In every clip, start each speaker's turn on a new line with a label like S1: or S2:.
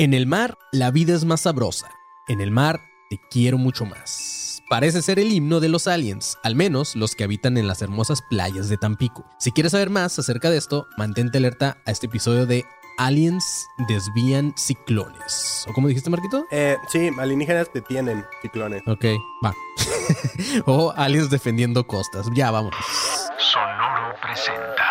S1: En el mar, la vida es más sabrosa. En el mar, te quiero mucho más. Parece ser el himno de los aliens, al menos los que habitan en las hermosas playas de Tampico. Si quieres saber más acerca de esto, mantente alerta a este episodio de Aliens desvían ciclones. ¿O cómo dijiste, Marquito?
S2: Eh, sí, alienígenas detienen ciclones.
S1: Ok, va. o aliens defendiendo costas. Ya, vamos.
S3: Sonoro presenta.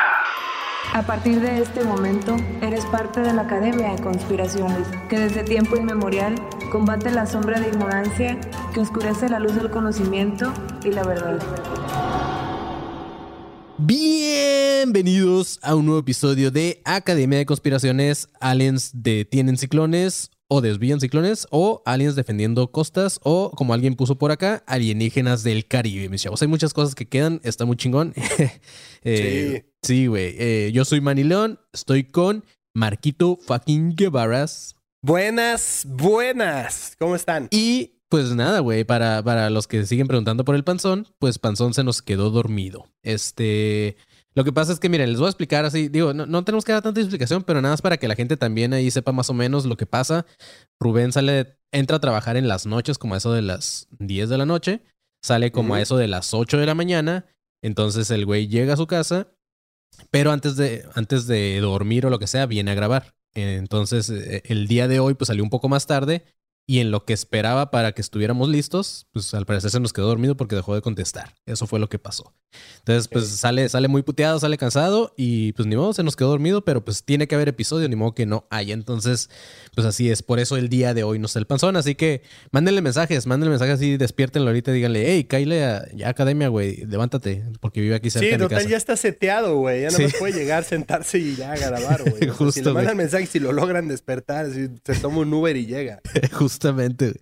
S4: A partir de este momento, eres parte de la Academia de Conspiraciones, que desde tiempo inmemorial combate la sombra de ignorancia que oscurece la luz del conocimiento y la verdad.
S1: Bienvenidos a un nuevo episodio de Academia de Conspiraciones. Aliens detienen ciclones o desvían ciclones o aliens defendiendo costas o como alguien puso por acá, alienígenas del Caribe, mis chavos. Hay muchas cosas que quedan, está muy chingón. Eh, sí, güey. Eh, yo soy Manilón, estoy con Marquito fucking Guevaras.
S2: Buenas, buenas. ¿Cómo están?
S1: Y pues nada, güey, para, para los que siguen preguntando por el panzón, pues panzón se nos quedó dormido. Este... Lo que pasa es que, miren, les voy a explicar así, digo, no, no, tenemos que dar tanta explicación, pero nada más para que la gente también ahí sepa más o menos lo que pasa. Rubén sale, entra a trabajar en las noches, como a eso de las 10 de la noche, sale como a eso de las 8 de la mañana, entonces el güey llega a su casa, pero antes de, antes de dormir o lo que sea, viene a grabar. Entonces, el día de hoy, pues salió un poco más tarde y en lo que esperaba para que estuviéramos listos, pues al parecer se nos quedó dormido porque dejó de contestar. Eso fue lo que pasó. Entonces, pues sale, sale muy puteado, sale cansado y pues ni modo, se nos quedó dormido, pero pues tiene que haber episodio, ni modo que no haya. Entonces, pues así es. Por eso el día de hoy no está el panzón. Así que mándenle mensajes, mándenle mensajes así, despiértenlo ahorita díganle, hey, Kyle, a, ya academia, güey, levántate, porque vive aquí cerca
S2: Sí,
S1: de mi
S2: total,
S1: casa.
S2: ya está seteado, güey. Ya no
S1: Sí.
S2: más puede llegar, sentarse y ya grabar, güey. O sea,
S1: Justo,
S2: si le mandan
S1: güey.
S2: mensaje, si lo logran despertar, si se toma un Uber y llega.
S1: Justamente.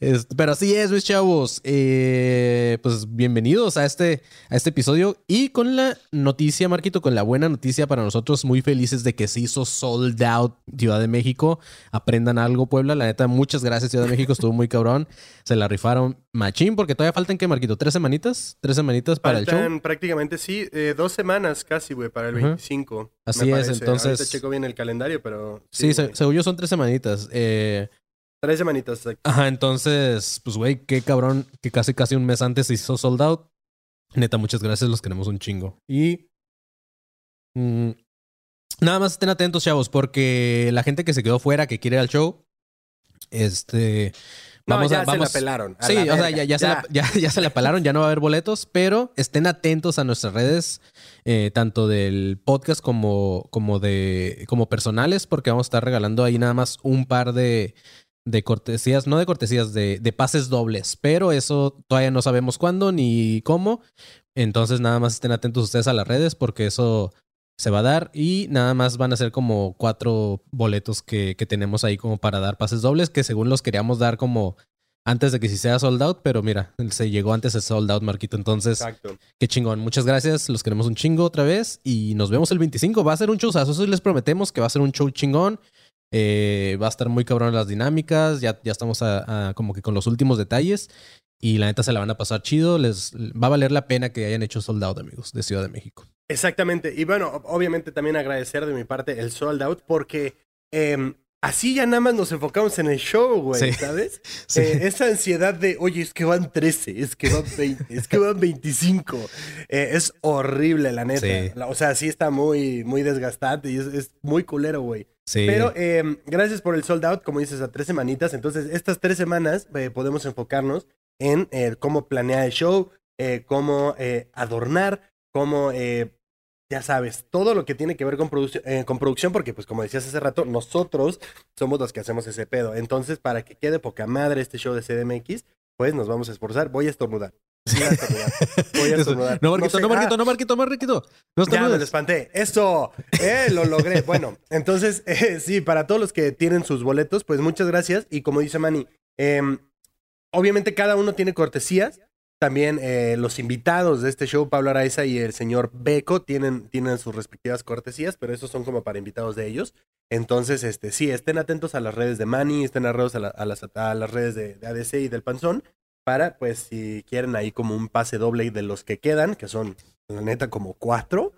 S1: Es- pero así es, mis chavos. Eh, pues bienvenidos a este, a este episodio. Y con la noticia, Marquito, con la buena noticia para nosotros, muy felices de que se hizo sold out Ciudad de México. Aprendan algo, Puebla. La neta, muchas gracias, Ciudad de México. Estuvo muy cabrón. Se la rifaron machín, porque todavía faltan, ¿qué, Marquito? ¿Tres semanitas? ¿Tres semanitas para el show?
S2: prácticamente, sí, eh, dos semanas casi, güey, para el
S1: Ajá.
S2: 25.
S1: Así es,
S2: parece.
S1: entonces-
S2: Ahorita checo bien el calendario, pero...
S1: Sí, se- según yo son tres semanitas. Eh,
S2: Tres semanitas.
S1: Ajá, entonces, pues, güey, qué cabrón que casi casi un mes antes se hizo sold out. Neta, muchas gracias, los queremos un chingo. Y. mm, nada más estén atentos, chavos, porque la gente que se quedó fuera, que quiere ir al show, este.
S2: No,
S1: Vamos
S2: ya
S1: a, vamos,
S2: se la pelaron. a
S1: Sí,
S2: la
S1: o sea, ya, ya, Se la, ya, ya se la palaron, ya no va a haber boletos, pero estén atentos a nuestras redes, eh, tanto del podcast como, como de como personales, porque vamos a estar regalando ahí nada más un par de, de cortesías, no de cortesías, de, de pases dobles, pero eso todavía no sabemos cuándo ni cómo. Entonces nada más estén atentos ustedes a las redes porque eso se va a dar y nada más van a ser como cuatro boletos que, que tenemos ahí como para dar pases dobles que según los queríamos dar como antes de que si sea sold out, pero mira, se llegó antes el sold out, Marquito. Entonces,
S2: Exacto.
S1: qué chingón. Muchas gracias. Los queremos un chingo otra vez y nos vemos el 25. Va a ser un showzazo. Eso les prometemos que va a ser un show chingón. Eh, va a estar muy cabrón las dinámicas. Ya, ya estamos a- a como que con los últimos detalles. Y la neta se la van a pasar chido. Les va a valer la pena que hayan hecho sold out, amigos, de Ciudad de México.
S2: Exactamente. Y bueno, ob- obviamente también agradecer de mi parte el sold out porque em, así ya nada más nos enfocamos en el show, güey,
S1: Sí.
S2: ¿sabes?
S1: Sí.
S2: Eh, esa ansiedad de, oye, es que van 13, es que van 20, es que van 25. Eh, es horrible, la neta.
S1: Sí.
S2: O sea, sí está muy, muy desgastante y es, es muy culero, güey. Pero em, gracias por el sold out, como dices, a tres semanitas. Entonces, estas tres semanas eh, podemos enfocarnos en eh, cómo planear el show, eh, cómo eh, adornar, cómo, eh, ya sabes, todo lo que tiene que ver con, produc- eh, con producción, porque pues como decías hace rato, nosotros somos los que hacemos ese pedo. Entonces, para que quede poca madre este show de CDMX, pues nos vamos a esforzar. Voy a estornudar. Voy a estornudar. Voy a
S1: Eso.
S2: estornudar.
S1: No, Marquito, no, Marquito,
S2: ah,
S1: no, Marquito, Marquito. No
S2: ya me lo espanté. Eso, eh, lo logré. Bueno, entonces, eh, sí, para todos los que tienen sus boletos, pues muchas gracias. Y como dice Manny, em, obviamente cada uno tiene cortesías. También eh, los invitados de este show, Pablo Araiza y el señor Beco, tienen, tienen sus respectivas cortesías, pero esos son como para invitados de ellos. Entonces, este, sí, estén atentos a las redes de Manny, estén atentos a, la- a las, a las redes de, de ADC y del Panzón, para, pues, si quieren ahí como un pase doble de los que quedan, que son, la neta, como cuatro,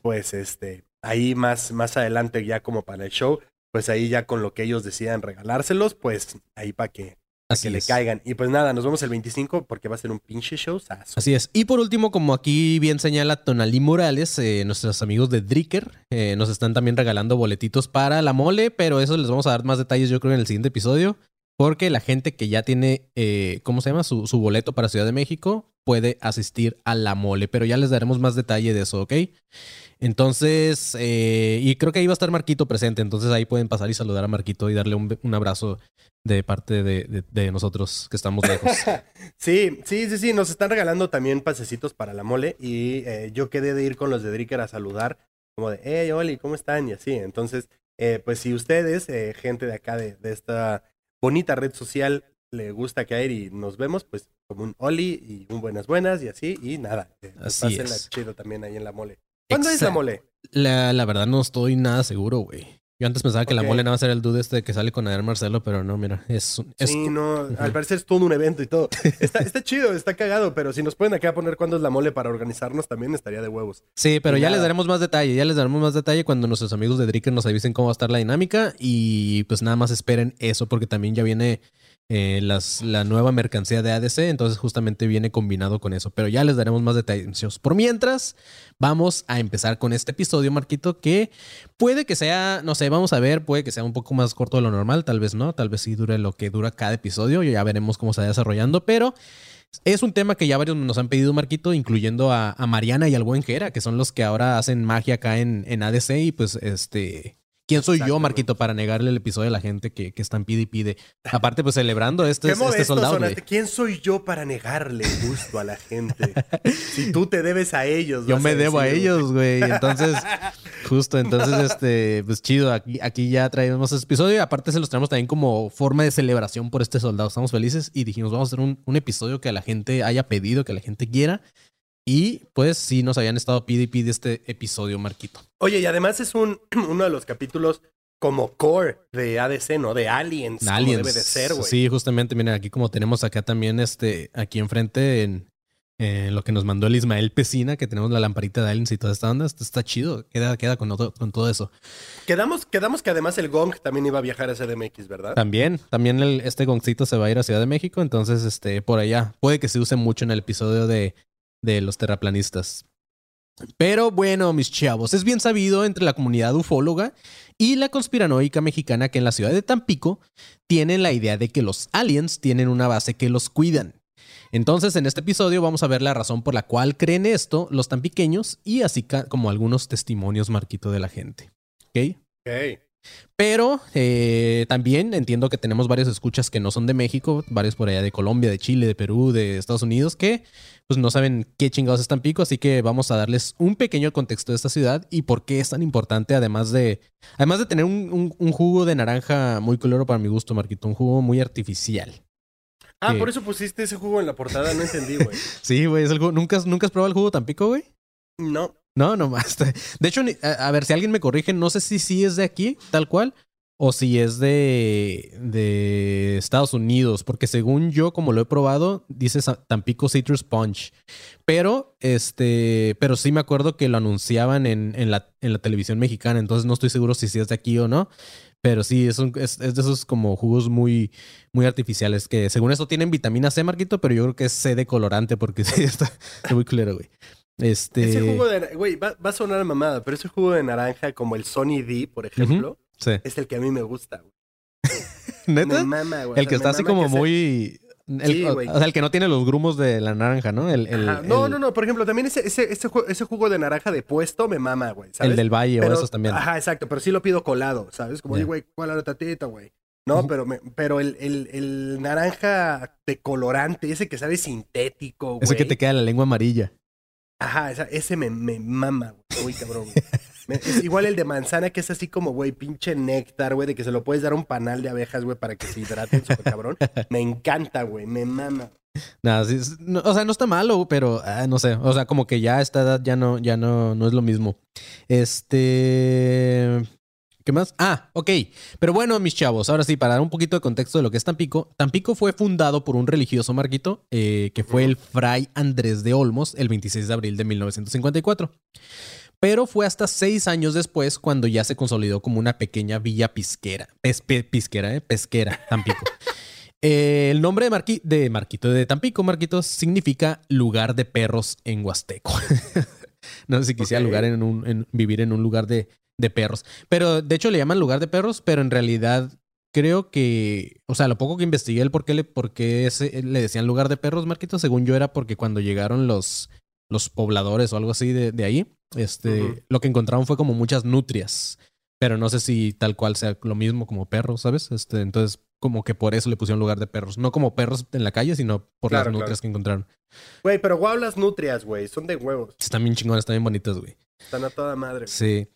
S2: pues este, ahí más, más adelante ya como para el show, pues ahí ya con lo que ellos decidan regalárselos, pues ahí para que, pa'
S1: Así
S2: que le caigan. Y pues nada, nos vemos el 25 porque va a ser un pinche show.
S1: Así es. Y por último, como aquí bien señala Tonalí Morales, eh, nuestros amigos de Dricker eh, nos están también regalando boletitos para la mole, pero eso les vamos a dar más detalles yo creo en el siguiente episodio, porque la gente que ya tiene, eh, ¿cómo se llama? Su, boleto para Ciudad de México puede asistir a la mole, pero ya les daremos más detalle de eso, ¿ok? Entonces, eh, y creo que ahí va a estar Marquito presente, entonces ahí pueden pasar y saludar a Marquito y darle un, abrazo de parte de, nosotros que estamos lejos.
S2: Sí, sí, sí, sí, nos están regalando también pasecitos para la mole y eh, yo quedé de ir con los de Dricker a saludar, como de, hey, Oli, ¿cómo están? Y así, entonces, pues si ustedes, gente de acá, de esta bonita red social, le gusta caer y nos vemos, pues como un Oli y un buenas buenas y así, y nada,
S1: Así es.
S2: chido también ahí en la mole. ¿Cuándo es la mole?
S1: La, la verdad no estoy nada seguro, güey. Yo antes pensaba que la mole nada más era el dude este que sale con Adrián Marcelo, pero no, mira, es... es
S2: sí, no, al parecer es todo un evento y todo. Está, está chido, está cagado, pero si nos pueden acá poner cuándo es la mole para organizarnos también estaría de huevos.
S1: Sí, pero ya les daremos más detalle, ya les daremos más detalle cuando nuestros amigos de Dricker nos avisen cómo va a estar la dinámica y pues nada más esperen eso porque también ya viene eh, las, la nueva mercancía de ADC, entonces justamente viene combinado con eso, pero ya les daremos más detalles. Por mientras, vamos a empezar con este episodio, Marquito, que puede que sea, no sé, vamos a ver, puede que sea un poco más corto de lo normal, tal vez no, tal vez sí dure lo que dura cada episodio, ya veremos cómo se va desarrollando, pero... Es un tema que ya varios nos han pedido, Marquito, incluyendo a, a Mariana y al buen Jera, que son los que ahora hacen magia acá en, en ADC. Y pues, este. ¿Quién soy yo,
S2: Exacto,
S1: Marquito, para negarle el episodio a la gente que, que están pide y pide? Aparte, pues celebrando este, este soldado.
S2: ¿Quién soy yo para negarle gusto a la gente? si tú te debes a ellos.
S1: Yo me debo a ellos, güey. Entonces, justo, entonces, este, pues chido. Aquí, aquí ya traemos este episodio y aparte se los traemos también como forma de celebración por este soldado. Estamos felices y dijimos, vamos a hacer un, un episodio que la gente haya pedido, que la gente quiera. Y pues sí, nos habían estado pide y pide este episodio, Marquito.
S2: Oye, y además es un, uno de los capítulos como core de ADC, ¿no? De Aliens. como
S1: Aliens.
S2: debe de ser, güey.
S1: Sí, justamente, miren, aquí como tenemos acá también, este, aquí enfrente en, en lo que nos mandó el Ismael Pesina, que tenemos la lamparita de Aliens y toda esta onda. Esto está chido, queda, queda con, todo- con todo eso.
S2: Quedamos, quedamos que además el Gong también iba a viajar a CDMX, ¿verdad?
S1: También, también el, este goncito se va a ir a Ciudad de México, entonces, este, por allá, puede que se use mucho en el episodio de, de los terraplanistas. Pero bueno, mis chavos, es bien sabido entre la comunidad ufóloga y la conspiranoica mexicana que en la ciudad de Tampico tienen la idea de que los aliens tienen una base que los cuidan. Entonces, en este episodio vamos a ver la razón por la cual creen esto los tampiqueños y así como algunos testimonios, Marquito, de la gente. ¿Ok?
S2: Ok.
S1: Pero eh, también entiendo que tenemos varios escuchas que no son de México, varios por allá de Colombia, de Chile, de Perú, de Estados Unidos, que pues no saben qué chingados es Tampico, así que vamos a darles un pequeño contexto de esta ciudad y por qué es tan importante, además de, además de tener un, un- un jugo de naranja muy coloro para mi gusto, Marquito, un jugo muy artificial.
S2: Ah, por eso pusiste ese jugo en la portada, no entendí, güey.
S1: Sí, güey, es el jugo. ¿Nunca, has- ¿Nunca has probado el jugo Tampico, güey?
S2: No.
S1: No, no más. De hecho, a ver, si alguien me corrige, no sé si sí es de aquí, tal cual, o si es de, de Estados Unidos, porque según yo, como lo he probado, dice Tampico Citrus Punch. Pero, este, pero sí me acuerdo que lo anunciaban en, en la, en la televisión mexicana, entonces no estoy seguro si sí es de aquí o no. Pero sí, es, un- es, es de esos como jugos muy, muy artificiales que según eso tienen vitamina C, Marquito, pero yo creo que es C de colorante porque sí está, está muy culero, güey. Este...
S2: Ese jugo de... Güey, va, va a sonar a mamada, pero ese jugo de naranja como el Sony D, por ejemplo,
S1: Sí.
S2: es el que a mí me gusta, güey.
S1: ¿Neta?
S2: Me mama, güey.
S1: El
S2: O
S1: que
S2: sea,
S1: está así como muy... el-
S2: Sí,
S1: o, sea, el que no tiene los grumos de la naranja, ¿no? El, el-.
S2: No, no, no. Por ejemplo, también ese, ese, ese, jugo, ese jugo de naranja de puesto me mama, güey. ¿sabes?
S1: El del valle o esos también.
S2: Ajá, exacto. Pero sí lo pido colado, ¿sabes? Como, oye, güey, ¿cuál la tatita, güey? No, pero, me, pero el, el, el naranja de colorante, ese que sabe sintético, güey.
S1: Ese que te queda la lengua amarilla.
S2: Ajá, esa- ese me, me mama, güey. Uy, cabrón. güey. Es igual el de manzana, que es así como, güey, pinche néctar, güey, de que se lo puedes dar a un panal de abejas, güey, para que se hidraten, súper cabrón. Me encanta, güey, me mama.
S1: Nada, sí, no, o sea, no está malo, pero ah, no sé. O sea, como que ya a esta edad ya no, ya no, no es lo mismo. Este. ¿Qué más? Ah, ok. Pero bueno, mis chavos, ahora sí, para dar un poquito de contexto de lo que es Tampico. Tampico fue fundado por un religioso marquito, eh, que fue el fray Andrés de Olmos, el 26 de abril de 1954. Pero fue hasta seis años después cuando ya se consolidó como una pequeña villa pisquera. Pisquera, ¿eh? Pesquera, Tampico. Eh, el nombre de, Marqui- de Marquito de Tampico, Marquitos, significa lugar de perros en Huasteco. no sé si quisiera lugar en un, en- vivir en un lugar de, de perros. Pero de hecho le llaman lugar de perros, pero en realidad creo que, o sea, lo poco que investigué el por qué le, por qué ese- le decían lugar de perros, Marquitos, según yo era porque cuando llegaron los, los pobladores o algo así de, de ahí, este, lo que encontraron fue como muchas nutrias. Pero no sé si tal cual sea lo mismo como perros, ¿sabes? Este, entonces, como que por eso le pusieron lugar de perros. No como perros en la calle, sino por
S2: Claro,
S1: las
S2: claro.
S1: nutrias que encontraron.
S2: Güey, pero guau las nutrias, güey. Son de huevos.
S1: Están bien chingonas, están bien bonitas, güey.
S2: Están a toda madre.
S1: Sí.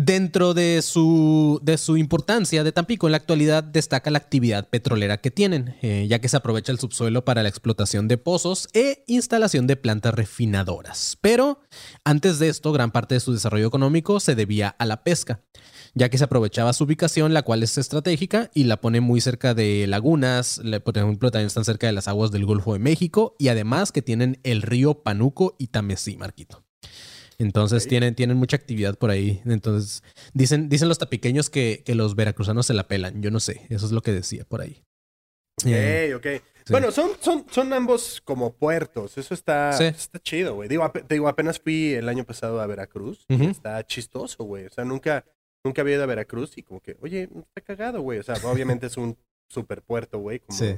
S1: Dentro de su, de su importancia de Tampico, en la actualidad destaca la actividad petrolera que tienen, eh, ya que se aprovecha el subsuelo para la explotación de pozos e instalación de plantas refinadoras. Pero antes de esto, gran parte de su desarrollo económico se debía a la pesca, ya que se aprovechaba su ubicación, la cual es estratégica y la pone muy cerca de lagunas, por ejemplo, también están cerca de las aguas del Golfo de México y además que tienen el río Panuco y Tamesí, Marquito. Entonces
S2: Ok.
S1: tienen, tienen mucha actividad por ahí. Entonces, dicen, dicen los tapiqueños que, que los veracruzanos se la pelan. Yo no sé. Eso es lo que decía por ahí. Eh,
S2: Ok, ok. Bueno, son, son, son ambos como puertos. Eso está,
S1: Sí.
S2: está chido, güey. Digo, digo, apenas fui el año pasado a Veracruz. está chistoso, güey. O sea, nunca, nunca había ido a Veracruz y como que, oye, está cagado, güey. O sea, obviamente es un super puerto, güey. Como,
S1: sí.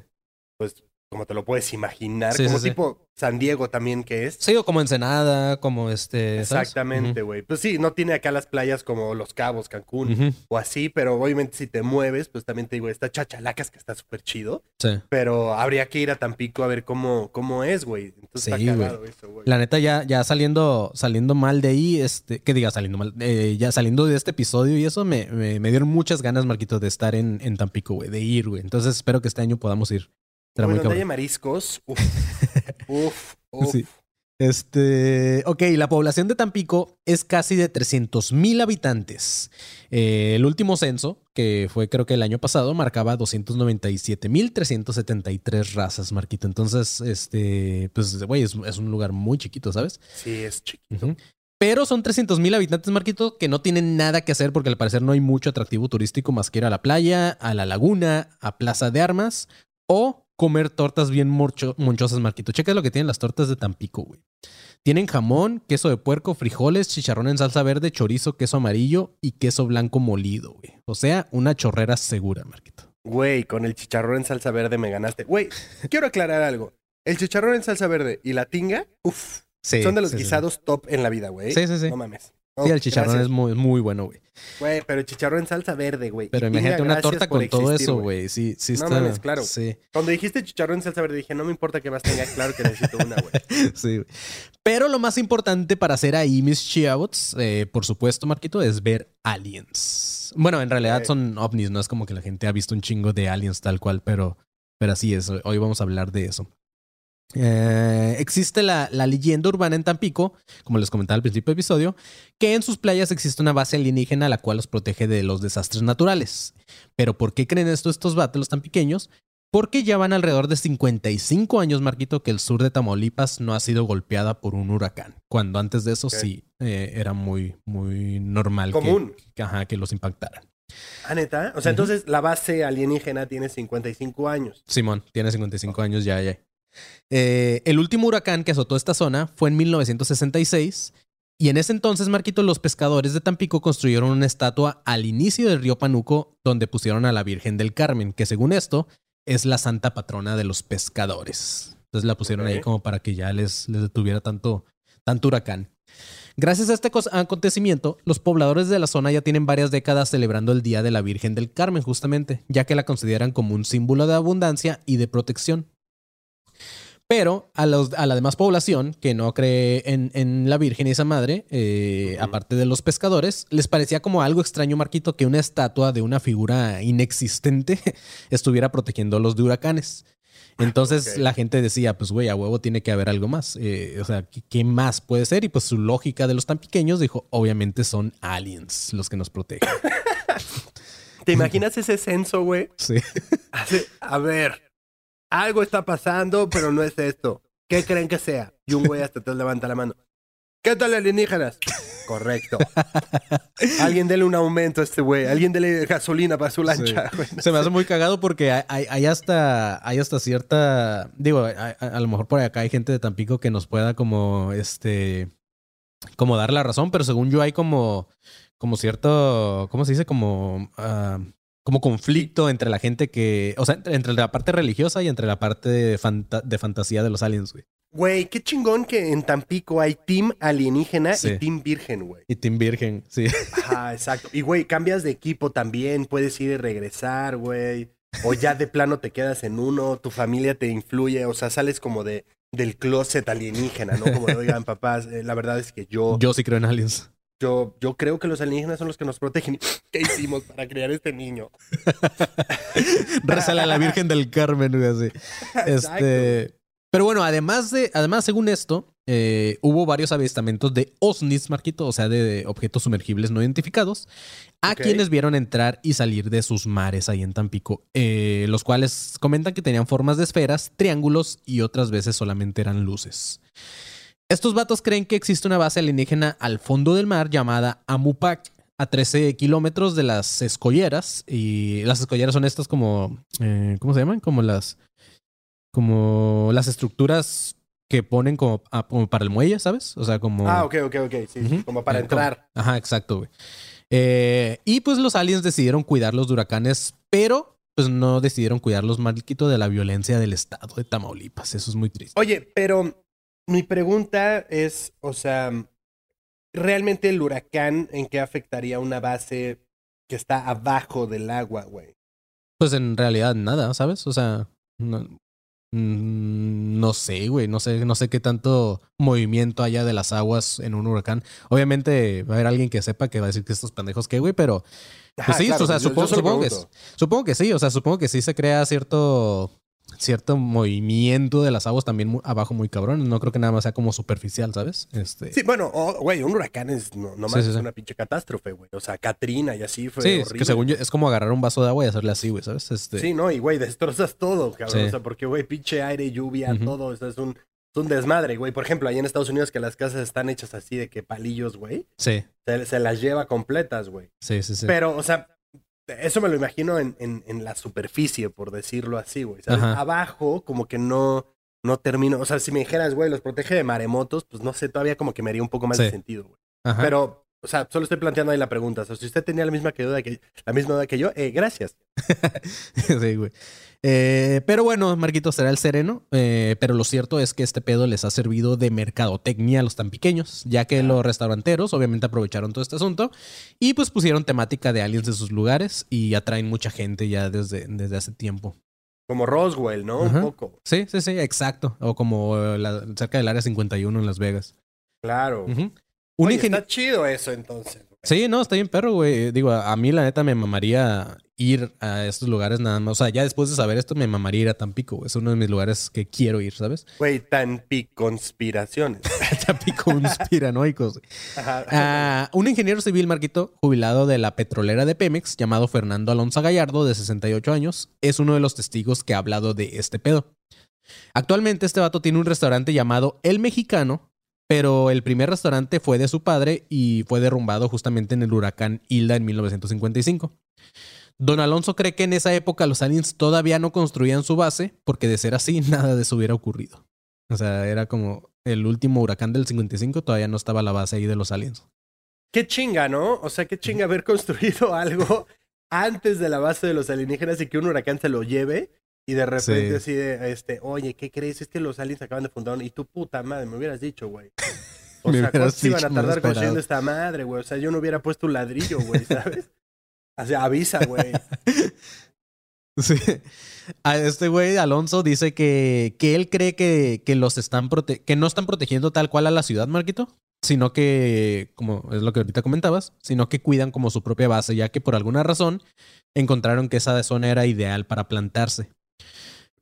S2: Pues, como te lo puedes imaginar.
S1: Sí,
S2: como
S1: sí, sí.
S2: tipo San Diego también que es.
S1: Sí, o como Ensenada, como este. ¿sabes?
S2: Exactamente, güey. Pues sí, no tiene acá las playas como Los Cabos, Cancún o así, pero obviamente si te mueves, pues también te digo, está Chachalacas que está súper chido,
S1: Sí.
S2: pero habría que ir a Tampico a ver cómo, cómo es, güey. Entonces
S1: Sí,
S2: está cagado eso, güey.
S1: La neta, ya, ya saliendo, saliendo mal de ahí, este, que diga saliendo mal, eh, ya saliendo de este episodio y eso, me, me, me dieron muchas ganas, Marquito, de estar en, en Tampico, güey, de ir, güey. Entonces espero que este año podamos ir. Será
S2: Güey,
S1: muy
S2: donde haya
S1: cabrón.
S2: mariscos, uf, uf, uf.
S1: Sí. Este, ok, la población de Tampico es casi de 300 mil habitantes. Eh, el último censo, que fue creo que el año pasado, marcaba 297 mil 373 razas, Marquito. Entonces, este, pues, güey, es, es un lugar muy chiquito, ¿sabes?
S2: Sí, es chiquito.
S1: Pero son 300 mil habitantes, Marquito, que no tienen nada que hacer porque al parecer no hay mucho atractivo turístico más que ir a la playa, a la laguna, a Plaza de Armas o comer tortas bien monchosas, Marquito. Checa lo que tienen las tortas de Tampico, güey. Tienen jamón, queso de puerco, frijoles, chicharrón en salsa verde, chorizo, queso amarillo y queso blanco molido, güey. O sea, una chorrera segura, Marquito.
S2: Güey, con el chicharrón en salsa verde me ganaste. Güey, quiero aclarar algo. El chicharrón en salsa verde y la tinga, uf,
S1: Sí,
S2: son de los
S1: sí, sí.
S2: guisados top en la vida, güey.
S1: Sí, sí, sí.
S2: No mames.
S1: Sí, el chicharrón
S2: gracias.
S1: es muy, muy bueno, güey.
S2: Güey, pero el chicharrón en salsa verde, güey.
S1: Pero
S2: Y
S1: imagínate una torta con todo eso, güey. Sí, sí
S2: No
S1: está.
S2: mames, claro.
S1: Sí.
S2: Cuando dijiste chicharrón en salsa verde, dije, no me importa que más tenga, claro que necesito una, güey.
S1: Sí, güey. Pero lo más importante para hacer ahí mis chiabots, eh, por supuesto, Marquito, es ver aliens. Bueno, en realidad
S2: Ok.
S1: son ovnis, no es como que la gente ha visto un chingo de aliens tal cual, pero, pero así es. Hoy vamos a hablar de eso. Eh, existe la, la leyenda urbana en Tampico, como les comentaba al principio del episodio, que en sus playas existe una base alienígena la cual los protege de los desastres naturales. Pero ¿por qué creen esto estos vatos, los tan pequeños? Porque ya van alrededor de 55 años, Marquito, que el sur de Tamaulipas no ha sido golpeada por un huracán. Cuando antes de eso sí eh, era muy, muy normal que-
S2: Común.
S1: Que, ajá, que los impactaran.
S2: Ah, neta. O sea, entonces la base alienígena tiene 55 años.
S1: Simón, tiene 55 años ya, ya. Eh, el último huracán que azotó esta zona fue en 1966 y en ese entonces, Marquito, los pescadores de Tampico construyeron una estatua al inicio del río Panuco donde pusieron a la Virgen del Carmen, que según esto es la santa patrona de los pescadores. Entonces la pusieron ahí como para que ya les, les detuviera tanto, tanto huracán. Gracias a este acontecimiento, los pobladores de la zona ya tienen varias décadas celebrando el Día de la Virgen del Carmen, justamente, ya que la consideran como un símbolo de abundancia y de protección. Pero a, los- a la demás población que no cree en, en la Virgen y esa madre, eh, aparte de los pescadores, les parecía como algo extraño, Marquito, que una estatua de una figura inexistente estuviera protegiéndolos de huracanes. Entonces la gente decía, pues güey, a huevo tiene que haber algo más. Eh, o sea, ¿qué, qué más puede ser? Y pues su lógica de los tan pequeños dijo, obviamente son aliens los que nos protegen.
S2: ¿Te imaginas ese censo, güey?
S1: Sí.
S2: A ver, algo está pasando, pero no es esto. ¿Qué creen que sea? Y un güey hasta te levanta la mano. ¿Qué tal alienígenas? Correcto. Alguien dele un aumento a este güey. Alguien dele gasolina para su lancha.
S1: Se me hace muy cagado porque hay, hasta, hay hasta cierta. Digo, a lo mejor por acá hay gente de Tampico que nos pueda como este. Como dar la razón, pero según yo hay como. Como cierto. ¿Cómo se dice? Como. ah, como conflicto entre la gente que. O sea, entre, entre la parte religiosa y entre la parte de, fanta- de fantasía de los aliens, güey.
S2: Güey, qué chingón que en Tampico hay team alienígena
S1: Sí.
S2: y team virgen, güey.
S1: Y Tim Virgen, sí.
S2: Ajá, exacto. Y güey, cambias de equipo también, puedes ir y regresar, güey. O ya de plano te quedas en uno, tu familia te influye, o sea, sales como de del closet alienígena, ¿no? Como, oigan, papás, eh, la verdad es que yo,
S1: Yo sí creo en aliens.
S2: Yo, yo creo que los alienígenas son los que nos protegen. ¿Qué hicimos para criar este niño?
S1: Rezale a la Virgen del Carmen, güey, así. Este, pero bueno, además de, además, según esto, eh, hubo varios avistamientos de OSNIs, Marquito, o sea, de, de objetos sumergibles no identificados, a quienes vieron entrar y salir de sus mares ahí en Tampico, eh, los cuales comentan que tenían formas de esferas, triángulos y otras veces solamente eran luces. Estos vatos creen que existe una base alienígena al fondo del mar llamada Amupac, a 13 kilómetros de las escolleras. Y las escolleras son estas como. eh, ¿Cómo se llaman? Como las. Como las estructuras que ponen como, ah, como para el muelle, ¿sabes? O sea, como.
S2: Ah, ok, ok, ok, sí,
S1: Ujú.
S2: como para
S1: como-
S2: entrar.
S1: Ajá, exacto, güey. Eh, y pues los aliens decidieron cuidarlos de huracanes, pero pues no decidieron cuidarlos, Marquito, de la violencia del estado de Tamaulipas. Eso es muy triste.
S2: Oye, pero mi pregunta es, o sea, ¿realmente el huracán en qué afectaría una base que está abajo del agua, güey?
S1: Pues en realidad nada, ¿sabes? O sea, no, mm, no sé, güey, no sé, no sé qué tanto movimiento haya de las aguas en un huracán. Obviamente va a haber alguien que sepa que va a decir que estos pendejos qué, güey, pero pues
S2: Ajá,
S1: sí,
S2: claro,
S1: o sea,
S2: yo- yo
S1: supongo,
S2: solo
S1: supongo que, supongo que sí, o sea, supongo que sí se crea cierto cierto movimiento de las aguas también abajo muy cabrón. No creo que nada más sea como superficial, ¿sabes? Este,
S2: Sí, bueno, güey, un huracán es no, no más
S1: sí,
S2: es
S1: sí.
S2: una pinche catástrofe, güey. O sea, Katrina y así fue
S1: sí, es
S2: horrible.
S1: que según yo es como agarrar un vaso de agua y hacerle así, güey, ¿sabes? Este,
S2: Sí, no, y güey, destrozas todo, cabrón. O sea, porque, güey, pinche aire, lluvia, todo, o sea, es un, es un desmadre, güey. Por ejemplo, allá en Estados Unidos que las casas están hechas así de que palillos, güey,
S1: sí,
S2: se, se las lleva completas, güey.
S1: sí, sí, sí.
S2: Pero, o sea, eso me lo imagino en, en, en la superficie, por decirlo así, güey. Abajo, como que no, no termino. O sea, si me dijeras, güey, los protege de maremotos, pues no sé, todavía como que me haría un poco más de sentido, güey. Pero, o sea, solo estoy planteando ahí la pregunta. O sea, si usted tenía la misma que duda que la misma duda que yo, eh, gracias.
S1: sí, güey. Eh, pero bueno, Marquito será el sereno. eh, pero lo cierto es que este pedo les ha servido de mercadotecnia a los tan pequeños, ya que los restauranteros obviamente aprovecharon todo este asunto y pues pusieron temática de aliens en sus lugares y atraen mucha gente ya desde, desde hace tiempo.
S2: Como Roswell, ¿no?
S1: Ajá.
S2: Un poco.
S1: Sí, sí, sí, exacto. O como eh, la- cerca del área 51 en Las Vegas.
S2: Claro.
S1: Un
S2: Oye, está chido eso entonces. güey.
S1: Sí, no, está bien perro, güey. Digo, a, a mí la neta me mamaría ir a estos lugares nada más. O sea, ya después de saber esto, me mamaría ir a Tampico, güey. Es uno de mis lugares que quiero ir, ¿sabes?
S2: Güey, tan conspiraciones.
S1: Tampico conspiranoicos.
S2: Ajá.
S1: Ah, un ingeniero civil, Marquito, jubilado de la petrolera de Pemex, llamado Fernando Alonso Gallardo, de 68 años, es uno de los testigos que ha hablado de este pedo. Actualmente este vato tiene un restaurante llamado El Mexicano, pero el primer restaurante fue de su padre y fue derrumbado justamente en el huracán Hilda en 1955. Don Alonso cree que en esa época los aliens todavía no construían su base, porque de ser así, nada de eso hubiera ocurrido. O sea, era como el último huracán del 55, todavía no estaba la base ahí de los aliens.
S2: Qué chinga, ¿no? O sea, qué chinga haber construido algo antes de la base de los alienígenas y que un huracán se lo lleve y de repente
S1: Sí.
S2: así de, este, oye, ¿qué crees? Es que los aliens acaban de fundar un- y tu puta madre, me hubieras dicho, güey. O sea, ¿cuántos iban a tardar construyendo esta madre, güey? O sea, yo no hubiera puesto un ladrillo, güey, ¿sabes? O sea, avisa, güey.
S1: Sí. A este güey, Alonso, dice que, que él cree que, que los están prote- que no están protegiendo tal cual a la ciudad, Marquito, sino que, como es lo que ahorita comentabas, sino que cuidan como su propia base, ya que por alguna razón encontraron que esa zona era ideal para plantarse.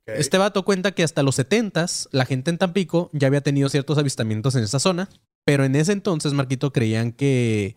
S1: Este vato cuenta que hasta los 70s la gente en Tampico ya había tenido ciertos avistamientos en esa zona, pero en ese entonces, Marquito, creían que,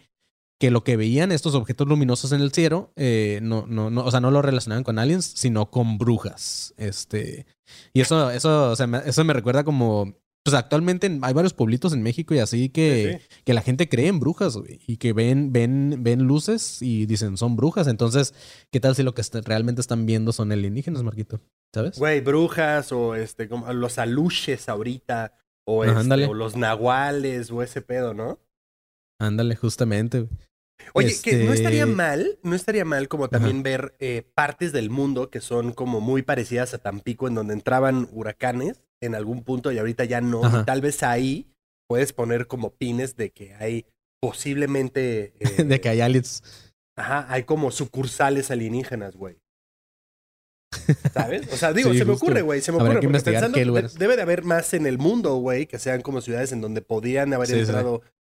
S1: que lo que veían estos objetos luminosos en el cielo, eh, no, no, no, o sea, no lo relacionaban con aliens, sino con brujas. Este, y eso, eso, eso me recuerda como pues actualmente en- hay varios pueblitos en México y así que,
S2: Sí,
S1: que la gente cree en brujas, y que ven, ven, ven luces y dicen son brujas. Entonces, ¿qué tal si lo que realmente están viendo son alienígenas, Marquito? ¿Sabes?
S2: Güey, brujas o este, como los aluches ahorita. O,
S1: Ajá,
S2: este, o los nahuales o ese pedo, ¿no?
S1: Ándale, justamente. güey.
S2: Oye, que no estaría
S1: Este-
S2: mal, no estaría mal como también ver eh, partes del mundo que son como muy parecidas a Tampico, en donde entraban huracanes en algún punto y ahorita ya no. Y tal vez ahí puedes poner como pines de que hay posiblemente. eh,
S1: De que hay aliens.
S2: Ajá, hay como sucursales alienígenas, güey. ¿Sabes? O sea, digo,
S1: Sí,
S2: se me
S1: justo.
S2: ocurre, güey, se me
S1: Habrá
S2: ocurre.
S1: que
S2: pensando, debe de haber más en el mundo, güey, que sean como ciudades en donde podrían haber
S1: Sí, sí.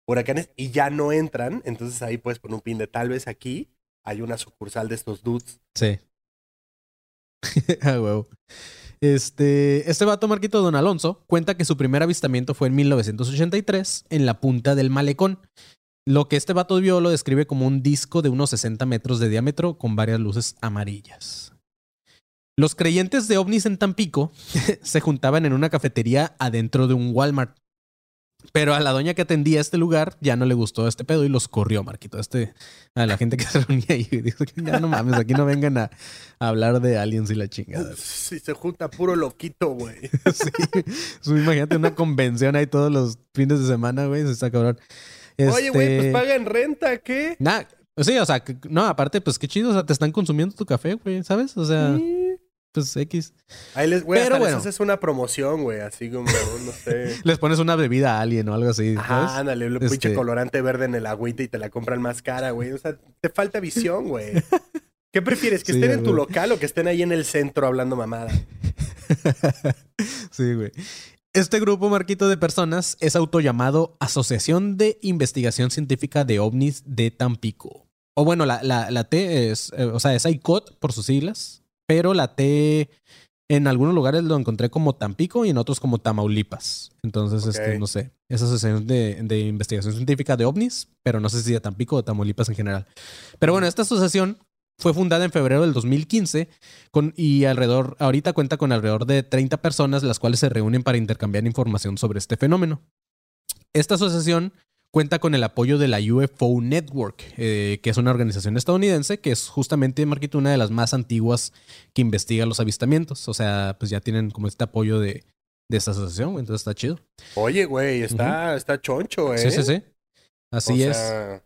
S2: Huracanes y ya no entran. Entonces ahí puedes poner un pin de tal vez aquí hay una sucursal de estos dudes.
S1: Sí. Ah, huevo. Este, este vato Marquito Don Alonso cuenta que su primer avistamiento fue en 1983 en la punta del malecón. Lo que este vato vio lo describe como un disco de unos 60 metros de diámetro con varias luces amarillas. Los creyentes de ovnis en Tampico se juntaban en una cafetería adentro de un Walmart. Pero a la doña que atendía este lugar ya no le gustó este pedo y los corrió, Marquito. Este, a la gente que se reunía ahí. Dijo que ya no mames, aquí no vengan a, a hablar de aliens y la chingada.
S2: Si se junta puro loquito, güey.
S1: Sí. Imagínate una convención ahí todos los fines de semana, güey. Se está cabrón.
S2: Oye, güey, pues
S1: Este,
S2: pagan renta, ¿qué?
S1: Nah, sí, o sea, no, aparte, pues qué chido, o sea, te están consumiendo tu café, güey, ¿sabes? O sea. Pues X.
S2: Ahí les, güey,
S1: Pero bueno.
S2: les haces una promoción, güey, así como, no sé.
S1: Les pones una bebida a alguien o algo así.
S2: Ajá, ándale, un pinche
S1: Este-
S2: colorante verde en el agüita y te la compran más cara, güey. O sea, te falta visión, güey. ¿Qué prefieres? ¿Que
S1: Sí,
S2: estén en tu local o que estén ahí en el centro hablando mamada?
S1: sí, güey. Este grupo, Marquito, de personas es autollamado Asociación de Investigación Científica de OVNIs de Tampico. O bueno, la, la, la T es, eh, o sea, es ICOT por sus siglas, pero la T en algunos lugares lo encontré como Tampico y en otros como Tamaulipas. Entonces, este, no sé, es Asociación de, de Investigación Científica de OVNIs, pero no sé si de Tampico o Tamaulipas en general. Pero bueno, esta asociación fue fundada en febrero del 2015 con, y alrededor, ahorita cuenta con alrededor de 30 personas, las cuales se reúnen para intercambiar información sobre este fenómeno. Esta asociación cuenta con el apoyo de la UFO Network, eh, que es una organización estadounidense que es justamente, Marquito, una de las más antiguas que investiga los avistamientos. O sea, pues ya tienen como este apoyo de, de esta asociación, güey, entonces está chido.
S2: Oye, güey, está, está choncho, ¿eh?
S1: Sí, sí, sí. Así
S2: O
S1: es.
S2: sea.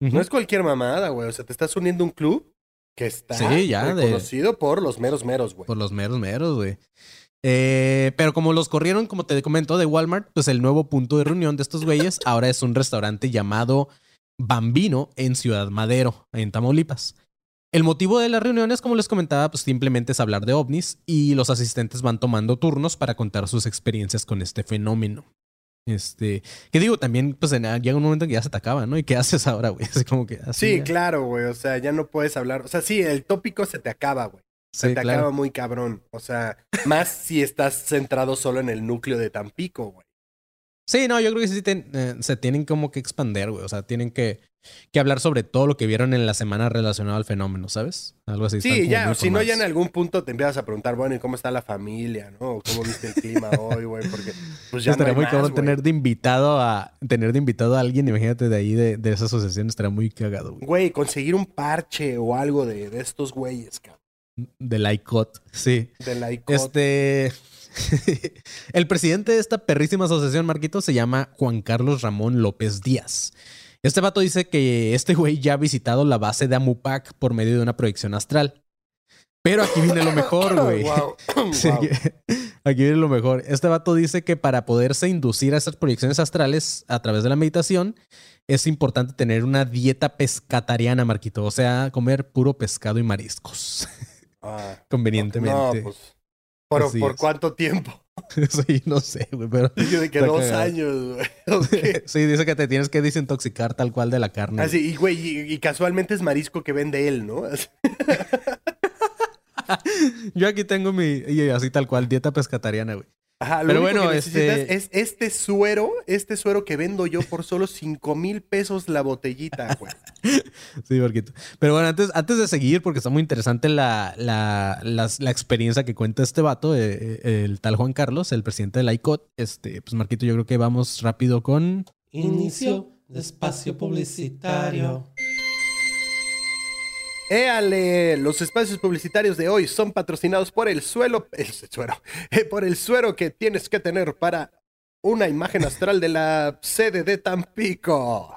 S2: No es cualquier mamada, güey. O sea, te estás uniendo a un club que está
S1: Sí, ya, de-
S2: reconocido por los meros meros, güey.
S1: Por los meros meros, güey. Eh, pero como los corrieron, como te comento, de Walmart, pues el nuevo punto de reunión de estos güeyes ahora es un restaurante llamado Bambino en Ciudad Madero, en Tamaulipas. El motivo de las reuniones, como les comentaba, pues simplemente es hablar de ovnis y los asistentes van tomando turnos para contar sus experiencias con este fenómeno. Este, que digo, también, pues en- llega un momento en que ya se te acaba, ¿no? ¿Y qué haces ahora, güey? Así como que así.
S2: Sí,
S1: ya.
S2: claro, güey. O sea, ya no puedes hablar. O sea, sí, el tópico se te acaba, güey. Se
S1: Sí,
S2: te
S1: claro.
S2: acaba muy cabrón. O sea, más si estás centrado solo en el núcleo de Tampico, güey.
S1: Sí, no, yo creo que sí ten- eh, se tienen como que expander, güey. O sea, tienen que, que hablar sobre todo lo que vieron en la semana relacionado al fenómeno, ¿sabes? Algo así.
S2: Sí, ya, si no, ya en algún punto te empiezas a preguntar, bueno, ¿y cómo está la familia, no? ¿O ¿Cómo viste el clima hoy, güey? Porque pues ya no
S1: estaría
S2: hay
S1: muy cabrón tener de invitado a tener de invitado a alguien, imagínate de ahí de, de esa asociación, estaría muy cagado, güey.
S2: Güey, conseguir un parche o algo de, de estos güeyes, cabrón.
S1: Del ICOT, sí.
S2: De la ICOT.
S1: Este. el presidente de esta perrísima asociación, Marquito, se llama Juan Carlos Ramón López Díaz. Este vato dice que este güey ya ha visitado la base de Amupac por medio de una proyección astral. Pero aquí viene lo mejor, güey.
S2: Wow.
S1: Sí,
S2: Wow.
S1: Aquí viene lo mejor. Este vato dice que para poderse inducir a esas proyecciones astrales a través de la meditación, es importante tener una dieta pescatariana, Marquito. O sea, comer puro pescado y mariscos.
S2: Ah,
S1: Convenientemente.
S2: No, pues. ¿Por,
S1: Así
S2: ¿por
S1: es.
S2: cuánto tiempo?
S1: sí, no sé, güey, pero.
S2: Yo de que dos
S1: cagado.
S2: años, güey.
S1: Sí, dice que te tienes que desintoxicar tal cual de la carne.
S2: Así, y güey, y, y casualmente es marisco que vende él, ¿no?
S1: Yo aquí tengo mi. Y así tal cual, dieta pescatariana, güey.
S2: Ajá, lo
S1: Pero
S2: único
S1: bueno,
S2: que necesitas
S1: este-
S2: es este suero, este suero que vendo yo por solo 5 mil pesos la botellita, güey.
S1: Sí, Marquito. Pero bueno, antes, antes de seguir, porque está muy interesante la, la, la experiencia que cuenta este vato, eh, eh, el tal Juan Carlos, el presidente de la ICOT, este, pues Marquito, yo creo que vamos rápido con...
S5: Inicio de espacio publicitario.
S2: Éale, los espacios publicitarios de hoy son patrocinados por el suelo, el suero, eh, por el suero que tienes que tener para una imagen astral de la sede de Tampico.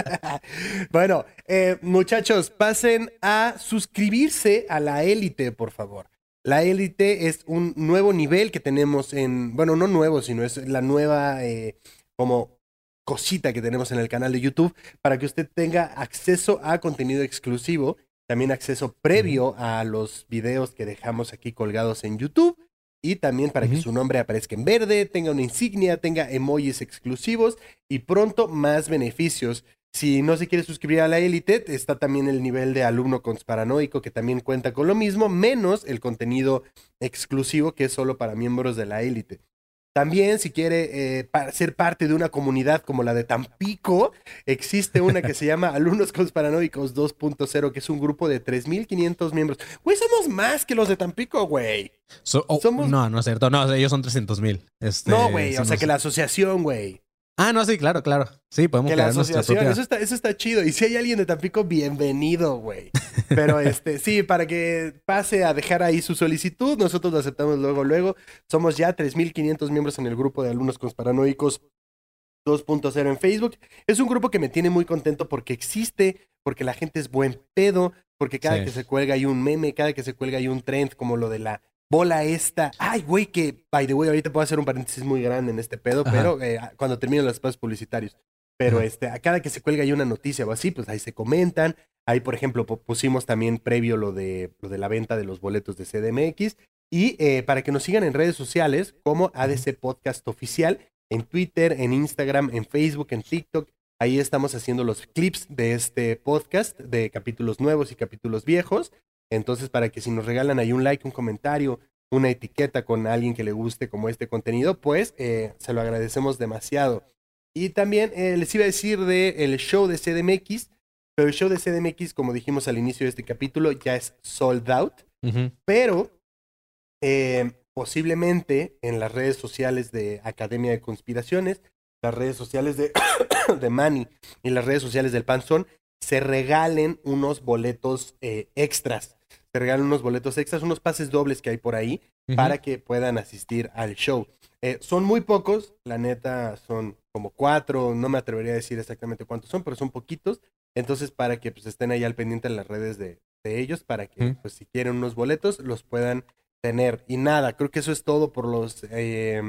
S2: bueno, eh, muchachos, pasen a suscribirse a la élite, por favor. La élite es un nuevo nivel que tenemos en, bueno, no nuevo, sino es la nueva eh, como cosita que tenemos en el canal de YouTube para que usted tenga acceso a contenido exclusivo, también acceso previo a los videos que dejamos aquí colgados en YouTube y también para que su nombre aparezca en verde, tenga una insignia, tenga emojis exclusivos y pronto más beneficios. Si no se quiere suscribir a la élite, está también el nivel de alumno consparanoico que también cuenta con lo mismo, menos el contenido exclusivo que es solo para miembros de la élite. También, si quiere eh, ser parte de una comunidad como la de Tampico, existe una que se llama Alumnos Consparanoicos 2.0, que es un grupo de 3.500 miembros. Güey, somos más que los de Tampico, güey.
S1: So- oh,
S2: Somos-
S1: No, no es cierto. No, ellos son 300 mil. Este,
S2: No, güey, o sea, que la asociación, güey.
S1: Ah, no, sí, claro, claro. Sí, podemos
S2: Que la asociación,
S1: propia...
S2: eso está, eso está chido. Y si hay alguien de Tampico, bienvenido, güey. Pero este, sí, para que pase a dejar ahí su solicitud, nosotros lo aceptamos luego, luego. Somos ya 3.500 miembros en el grupo de alumnos consparanoicos 2.0 en Facebook. Es un grupo que me tiene muy contento porque existe, porque la gente es buen pedo, porque cada
S1: Sí.
S2: que se cuelga hay un meme, cada que se cuelga hay un trend como lo de la bola esta. Ay, güey, que, by the way, ahorita puedo hacer un paréntesis muy grande en este pedo,
S1: Ajá.
S2: pero eh, cuando terminen los espacios publicitarios. Pero
S1: Ajá.
S2: este, a cada que se cuelga hay una noticia o así, pues ahí se comentan. Ahí, por ejemplo, pu- pusimos también previo lo de, lo de la venta de los boletos de CDMX. Y eh, para que nos sigan en redes sociales como ADC Podcast Oficial, en Twitter, en Instagram, en Facebook, en TikTok. Ahí estamos haciendo los clips de este podcast, de capítulos nuevos y capítulos viejos. Entonces, para que si nos regalan ahí un like, un comentario, una etiqueta con alguien que le guste como este contenido, pues eh, se lo agradecemos demasiado. Y también eh, les iba a decir del el show de CDMX, pero el show de CDMX, como dijimos al inicio de este capítulo, ya es sold out pero eh, posiblemente en las redes sociales de Academia de Conspiraciones, las redes sociales de, de Manny y las redes sociales del Panzón, se regalen unos boletos eh, extras. Se regalen unos boletos extras, unos pases dobles que hay por ahí para que puedan asistir al show. Eh, son muy pocos, la neta son como cuatro, no me atrevería a decir exactamente cuántos son, pero son poquitos. Entonces, para que pues, estén ahí al pendiente en las redes de, de ellos, para que pues, si quieren unos boletos, los puedan tener. Y nada, creo que eso es todo por los eh,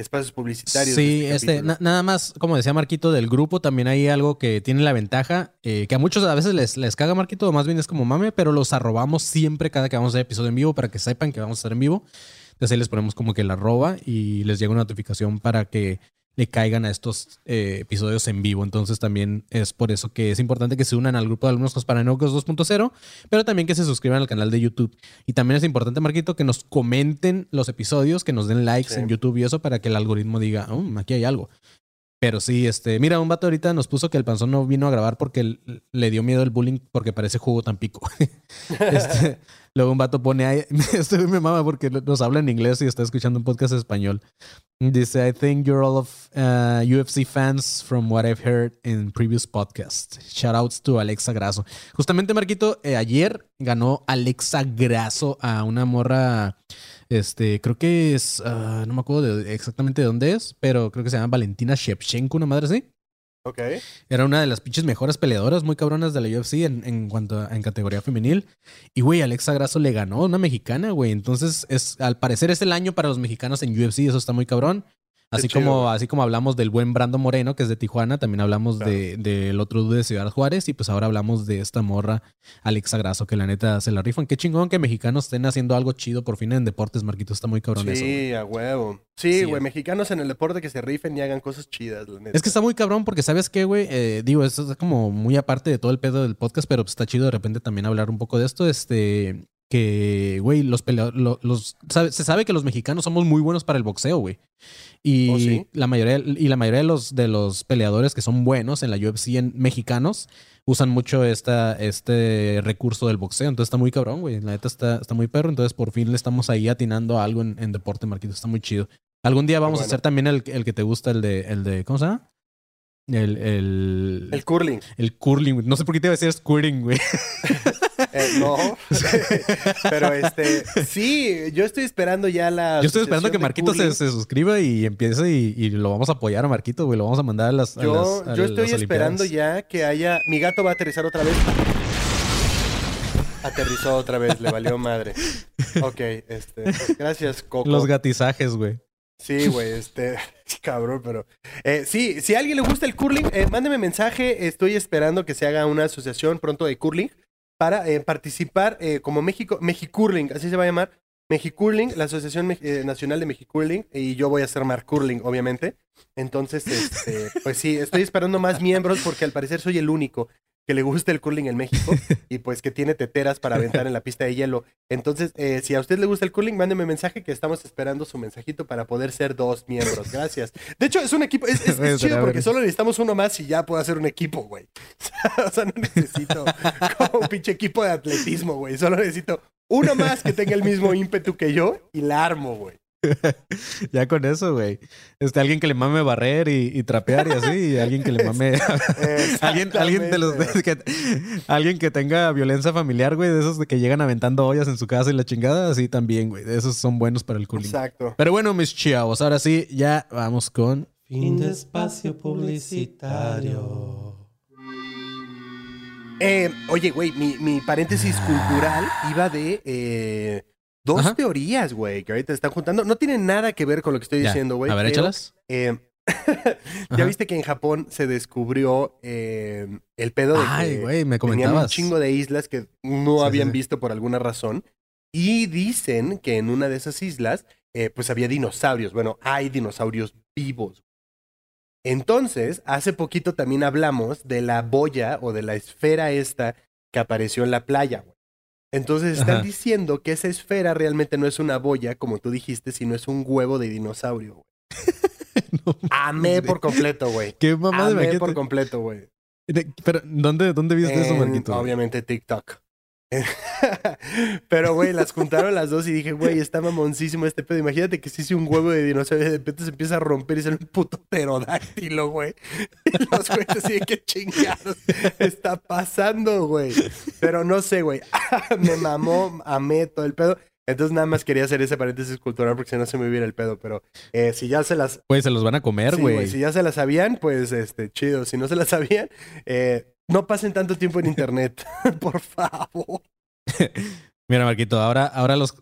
S2: espacios publicitarios.
S1: Sí,
S2: este
S1: este, na- nada más, como decía Marquito, del grupo también hay algo que tiene la ventaja, eh, que a muchos a veces les, les caga Marquito, o más bien es como mame, pero los arrobamos siempre cada que vamos a hacer episodio en vivo para que sepan que vamos a estar en vivo. Entonces ahí les ponemos como que la arroba y les llega una notificación para que le caigan a estos eh, episodios en vivo. Entonces también es por eso que es importante que se unan al grupo de alumnos Paranoicos 2.0, pero también que se suscriban al canal de YouTube. Y también es importante, Marquito, que nos comenten los episodios, que nos den likes
S2: Sí.
S1: en YouTube y eso para que el algoritmo diga, "Oh, aquí hay algo. Pero sí, este, mira, un vato ahorita nos puso que el panzón no vino a grabar porque le dio miedo el bullying porque parece jugo tan pico. Este, luego un vato pone ahí, este güey me mama porque nos habla en inglés y está escuchando un podcast español. Dice, I think you're all of uh, UFC fans from what I've heard in previous podcasts. Shoutouts to Alexa Grasso. Justamente, Marquito, eh, ayer ganó Alexa Grasso a una morra, este, creo que es, ah, no me acuerdo de- exactamente de dónde es, pero creo que se llama Valentina Shevchenko, una madre así.
S2: Ok.
S1: Era una de las pinches mejores peleadoras muy cabronas de la UFC en, en cuanto a, en categoría femenil. Y, güey, Alexa Grasso le ganó a una mexicana, güey. Entonces, es, al parecer es el año para los mexicanos en UFC. Eso está muy cabrón. Así
S2: chido,
S1: como,
S2: güey.
S1: así como hablamos del buen Brando Moreno, que es de Tijuana, también hablamos
S2: Claro.
S1: de- del otro dude de Ciudad Juárez. Y pues ahora hablamos de esta morra, Alexa Grasso, que la neta se la rifan. Qué chingón que mexicanos estén haciendo algo chido por fin en deportes, Marquito. Está muy cabrón eso. güey.
S2: Sí, a huevo. Sí,
S1: Sí,
S2: güey, mexicanos en el deporte que se rifen y hagan cosas chidas, la neta.
S1: Es que está muy cabrón porque, ¿sabes qué, güey? Eh, digo, esto es como muy aparte de todo el pedo del podcast, pero pues, está chido de repente también hablar un poco de esto. Este, que, güey, los peleadores, los, sabe- se sabe que los mexicanos somos muy buenos para el boxeo, güey. Y
S2: ¿Oh, sí?
S1: la mayoría, y la mayoría de los, de los peleadores que son buenos en la UFC en mexicanos usan mucho esta, este recurso del boxeo. Entonces está muy cabrón, güey. La neta está, está muy perro. Entonces por fin le estamos ahí atinando a algo en, en deporte, Marquito. Está muy chido. Algún día vamos a hacer también el, el que te gusta, el de, el de, ¿cómo se llama? El, el,
S2: El curling.
S1: el curling, güey. No sé por qué te iba a decir squirting, güey.
S2: Eh, no. Pero este, sí, yo estoy esperando ya la.
S1: Yo estoy esperando que Marquito se, se suscriba y empiece y, y lo vamos a apoyar a Marquito, güey. Lo vamos a mandar a las. a
S2: Yo,
S1: las- a
S2: yo estoy
S1: las
S2: esperando ya que haya. Mi gato va a aterrizar otra vez. Aterrizó otra vez, le valió madre. Ok, este. Gracias, Coco.
S1: Los gatizajes, güey.
S2: Sí, güey, este. Cabrón, pero. Eh, sí, si a alguien le gusta el curling, eh, mándeme mensaje. Estoy esperando que se haga una asociación pronto de curling para eh, participar eh, como México. Mexicurling, así se va a llamar. Mexicurling, la Asociación eh, Nacional de Mexicurling. Y yo voy a ser Mark Curling, obviamente. Entonces, este, pues sí, estoy esperando más miembros porque al parecer soy el único que le gusta el curling en México y pues que tiene teteras para aventar en la pista de hielo. Entonces, eh, si a usted le gusta el curling, mándeme mensaje que estamos esperando su mensajito para poder ser dos miembros. Gracias. De hecho, es un equipo, es, es- chido porque solo necesitamos uno más y ya puedo hacer un equipo, güey. o sea, no necesito como un pinche equipo de atletismo, güey. Solo necesito uno más que tenga el mismo ímpetu que yo y la armo, güey.
S1: Ya con eso, güey. Este, alguien que le mame barrer y, y trapear y así, y alguien que le mame. alguien, alguien de los que, alguien que tenga violencia familiar, güey, de esos de que llegan aventando ollas en su casa y la chingada, así también, güey. De esos son buenos para el curling.
S2: Exacto.
S1: Pero bueno, mis chavos, ahora sí, ya vamos con.
S5: Fin de espacio publicitario.
S2: Eh, oye, güey, mi, mi paréntesis cultural iba de eh, dos
S1: Ajá.
S2: teorías, güey, que ahorita están juntando. No tienen nada que ver con lo que estoy
S1: Ya.
S2: diciendo, güey.
S1: A ver,
S2: pero,
S1: échalas.
S2: eh, ya viste que en Japón se descubrió eh, el pedo de
S1: Ay,
S2: que
S1: güey, me
S2: tenían un chingo de islas que no
S1: Sí, sí,
S2: habían
S1: sí.
S2: visto por alguna razón. Y dicen que en una de esas islas, eh, pues había dinosaurios. Bueno, hay dinosaurios vivos. Entonces, hace poquito también hablamos de la boya o de la esfera esta que apareció en la playa, güey. Entonces están
S1: Ajá.
S2: diciendo que esa esfera realmente no es una boya, como tú dijiste, sino es un huevo de dinosaurio, güey.
S1: No
S2: Amé por completo, güey.
S1: Qué mamá de
S2: Amé por completo, güey.
S1: Pero, ¿dónde, dónde viste eso, Marquito?
S2: Obviamente TikTok. Pero, güey, las juntaron las dos y dije, güey, está mamoncísimo este pedo. Imagínate que si hice un huevo de dinosaurio y de repente se empieza a romper y sale un puto pterodáctilo, güey. Y los güeyes así qué chingados está pasando, güey. Pero no sé, güey. Me mamó, amé todo el pedo. Entonces nada más quería hacer ese paréntesis cultural porque si no se me hubiera el pedo. Pero eh, si ya se las
S1: Güey, se los van a comer,
S2: Sí,
S1: güey.
S2: Si ya se la sabían, pues este, chido. Si no se la sabían, eh, no pasen tanto tiempo en internet, por favor.
S1: Mira, Marquito, ahora, ahora los,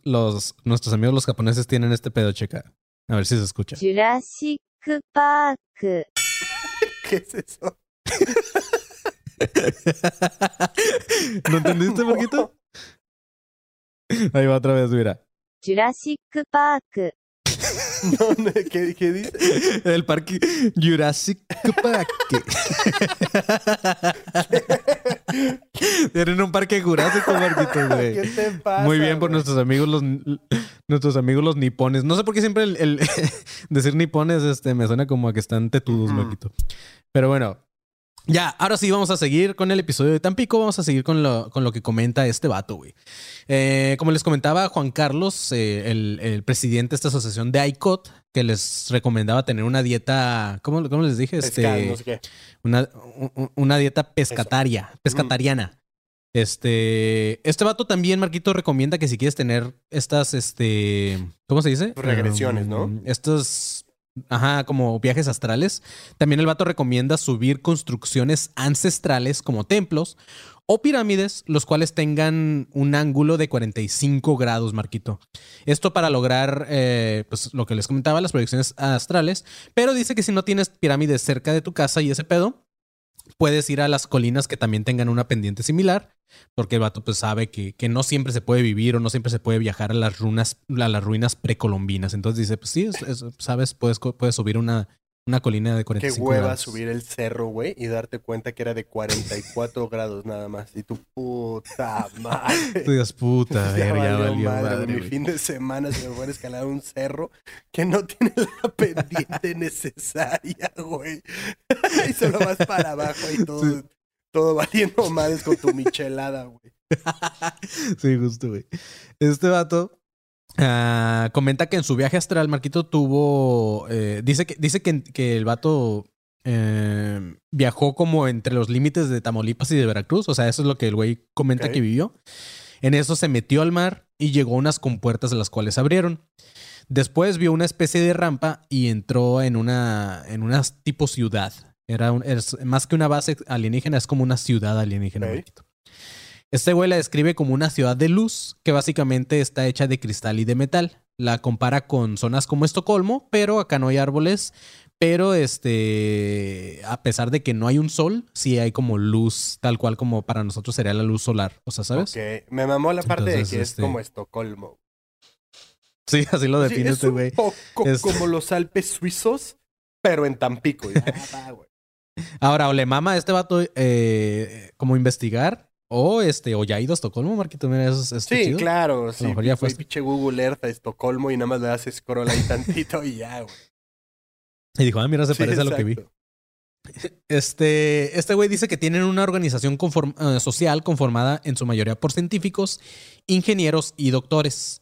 S1: nuestros amigos los japoneses tienen este pedo, checa. A ver si se escucha.
S6: Jurassic Park.
S2: ¿Qué es eso?
S1: ¿No entendiste, Marquito? Ahí va otra vez, mira.
S6: Jurassic Park.
S2: No, ¿qué, qué dice?
S1: El parque Jurassic Park. Tienen un parque jurásico, Marquito,
S2: ¿Qué
S1: güey.
S2: te pasa?
S1: Muy bien por
S2: güey?
S1: nuestros amigos los nuestros amigos los nipones. No sé por qué siempre el, el decir nipones este me suena como a que están tetudos. Marquito. Pero bueno, ya, ahora sí vamos a seguir con el episodio de Tampico. Vamos a seguir con lo, con lo que comenta este vato, güey. Eh, como les comentaba Juan Carlos, eh, el, el presidente de esta asociación de ICOT, que les recomendaba tener una dieta, ¿cómo, cómo les dije? Este,
S2: Pescado, no sé qué.
S1: una, un- una dieta pescataria, pescatariana. Este, este vato también, Marquito, recomienda que si quieres tener estas, este, ¿cómo se dice?
S2: Regresiones, ¿no?
S1: Um, Estos, ajá, como viajes astrales. También el vato recomienda subir construcciones ancestrales como templos o pirámides, los cuales tengan un ángulo de 45 grados, Marquito. Esto para lograr, eh, pues, lo que les comentaba, las proyecciones astrales. Pero dice que si no tienes pirámides cerca de tu casa y ese pedo, puedes ir a las colinas que también tengan una pendiente similar, porque el vato pues sabe que, que no siempre se puede vivir o no siempre se puede viajar a las ruinas, a las ruinas precolombinas. Entonces dice, pues sí, es- es- sabes, puedes, puedes subir una, Una colina de
S2: Qué
S1: 45
S2: hueva
S1: grados.
S2: subir el cerro, güey, y darte cuenta que era de 44 grados nada más. Y tu puta madre.
S1: Tú digas, puta,
S2: Ya
S1: ver, ya
S2: valió
S1: valió
S2: madre,
S1: madre,
S2: Mi fin de semana se me fue a escalar un cerro que no tiene la pendiente necesaria, güey. y solo vas para abajo y todo, todo valiendo madres con tu michelada, güey.
S1: Sí, justo, güey. Este vato ah, comenta que en su viaje astral, Marquito tuvo. eh, dice que, dice que, que el vato eh, viajó como entre los límites de Tamaulipas y de Veracruz. O sea, eso es lo que el güey comenta que vivió. En eso se metió al mar y llegó a unas compuertas las cuales abrieron. Después vio una especie de rampa y entró en una, en una tipo ciudad. Era un- es más que una base alienígena, es como una ciudad alienígena. Marquito. Este güey la describe como una ciudad de luz que básicamente está hecha de cristal y de metal. La compara con zonas como Estocolmo, pero acá no hay árboles. Pero este, a pesar de que no hay un sol, sí hay como luz, tal cual como para nosotros sería la luz solar. O sea, ¿sabes?
S2: Ok, me mamó la parte
S1: Entonces,
S2: de que
S1: este-
S2: es como Estocolmo.
S1: Sí, así lo
S2: Sí,
S1: define
S2: es
S1: este
S2: un
S1: güey.
S2: poco
S1: Es-
S2: como los Alpes suizos, pero en Tampico. Ah.
S1: Ahora, o le mama a este vato eh, como investigar, o este, o ya ha ido a Estocolmo, Marquito, mira, eso es, eso está
S2: Sí,
S1: chido.
S2: claro. Sí,
S1: mejor ya
S2: güey,
S1: fuiste.
S2: pinche Google Earth a Estocolmo y nada más le haces scroll ahí tantito y ya, güey.
S1: Y dijo, ah, mira, se
S2: Sí,
S1: parece a lo que vi. Este, este güey dice que tienen una organización conform- eh, social conformada en su mayoría por científicos, ingenieros y doctores.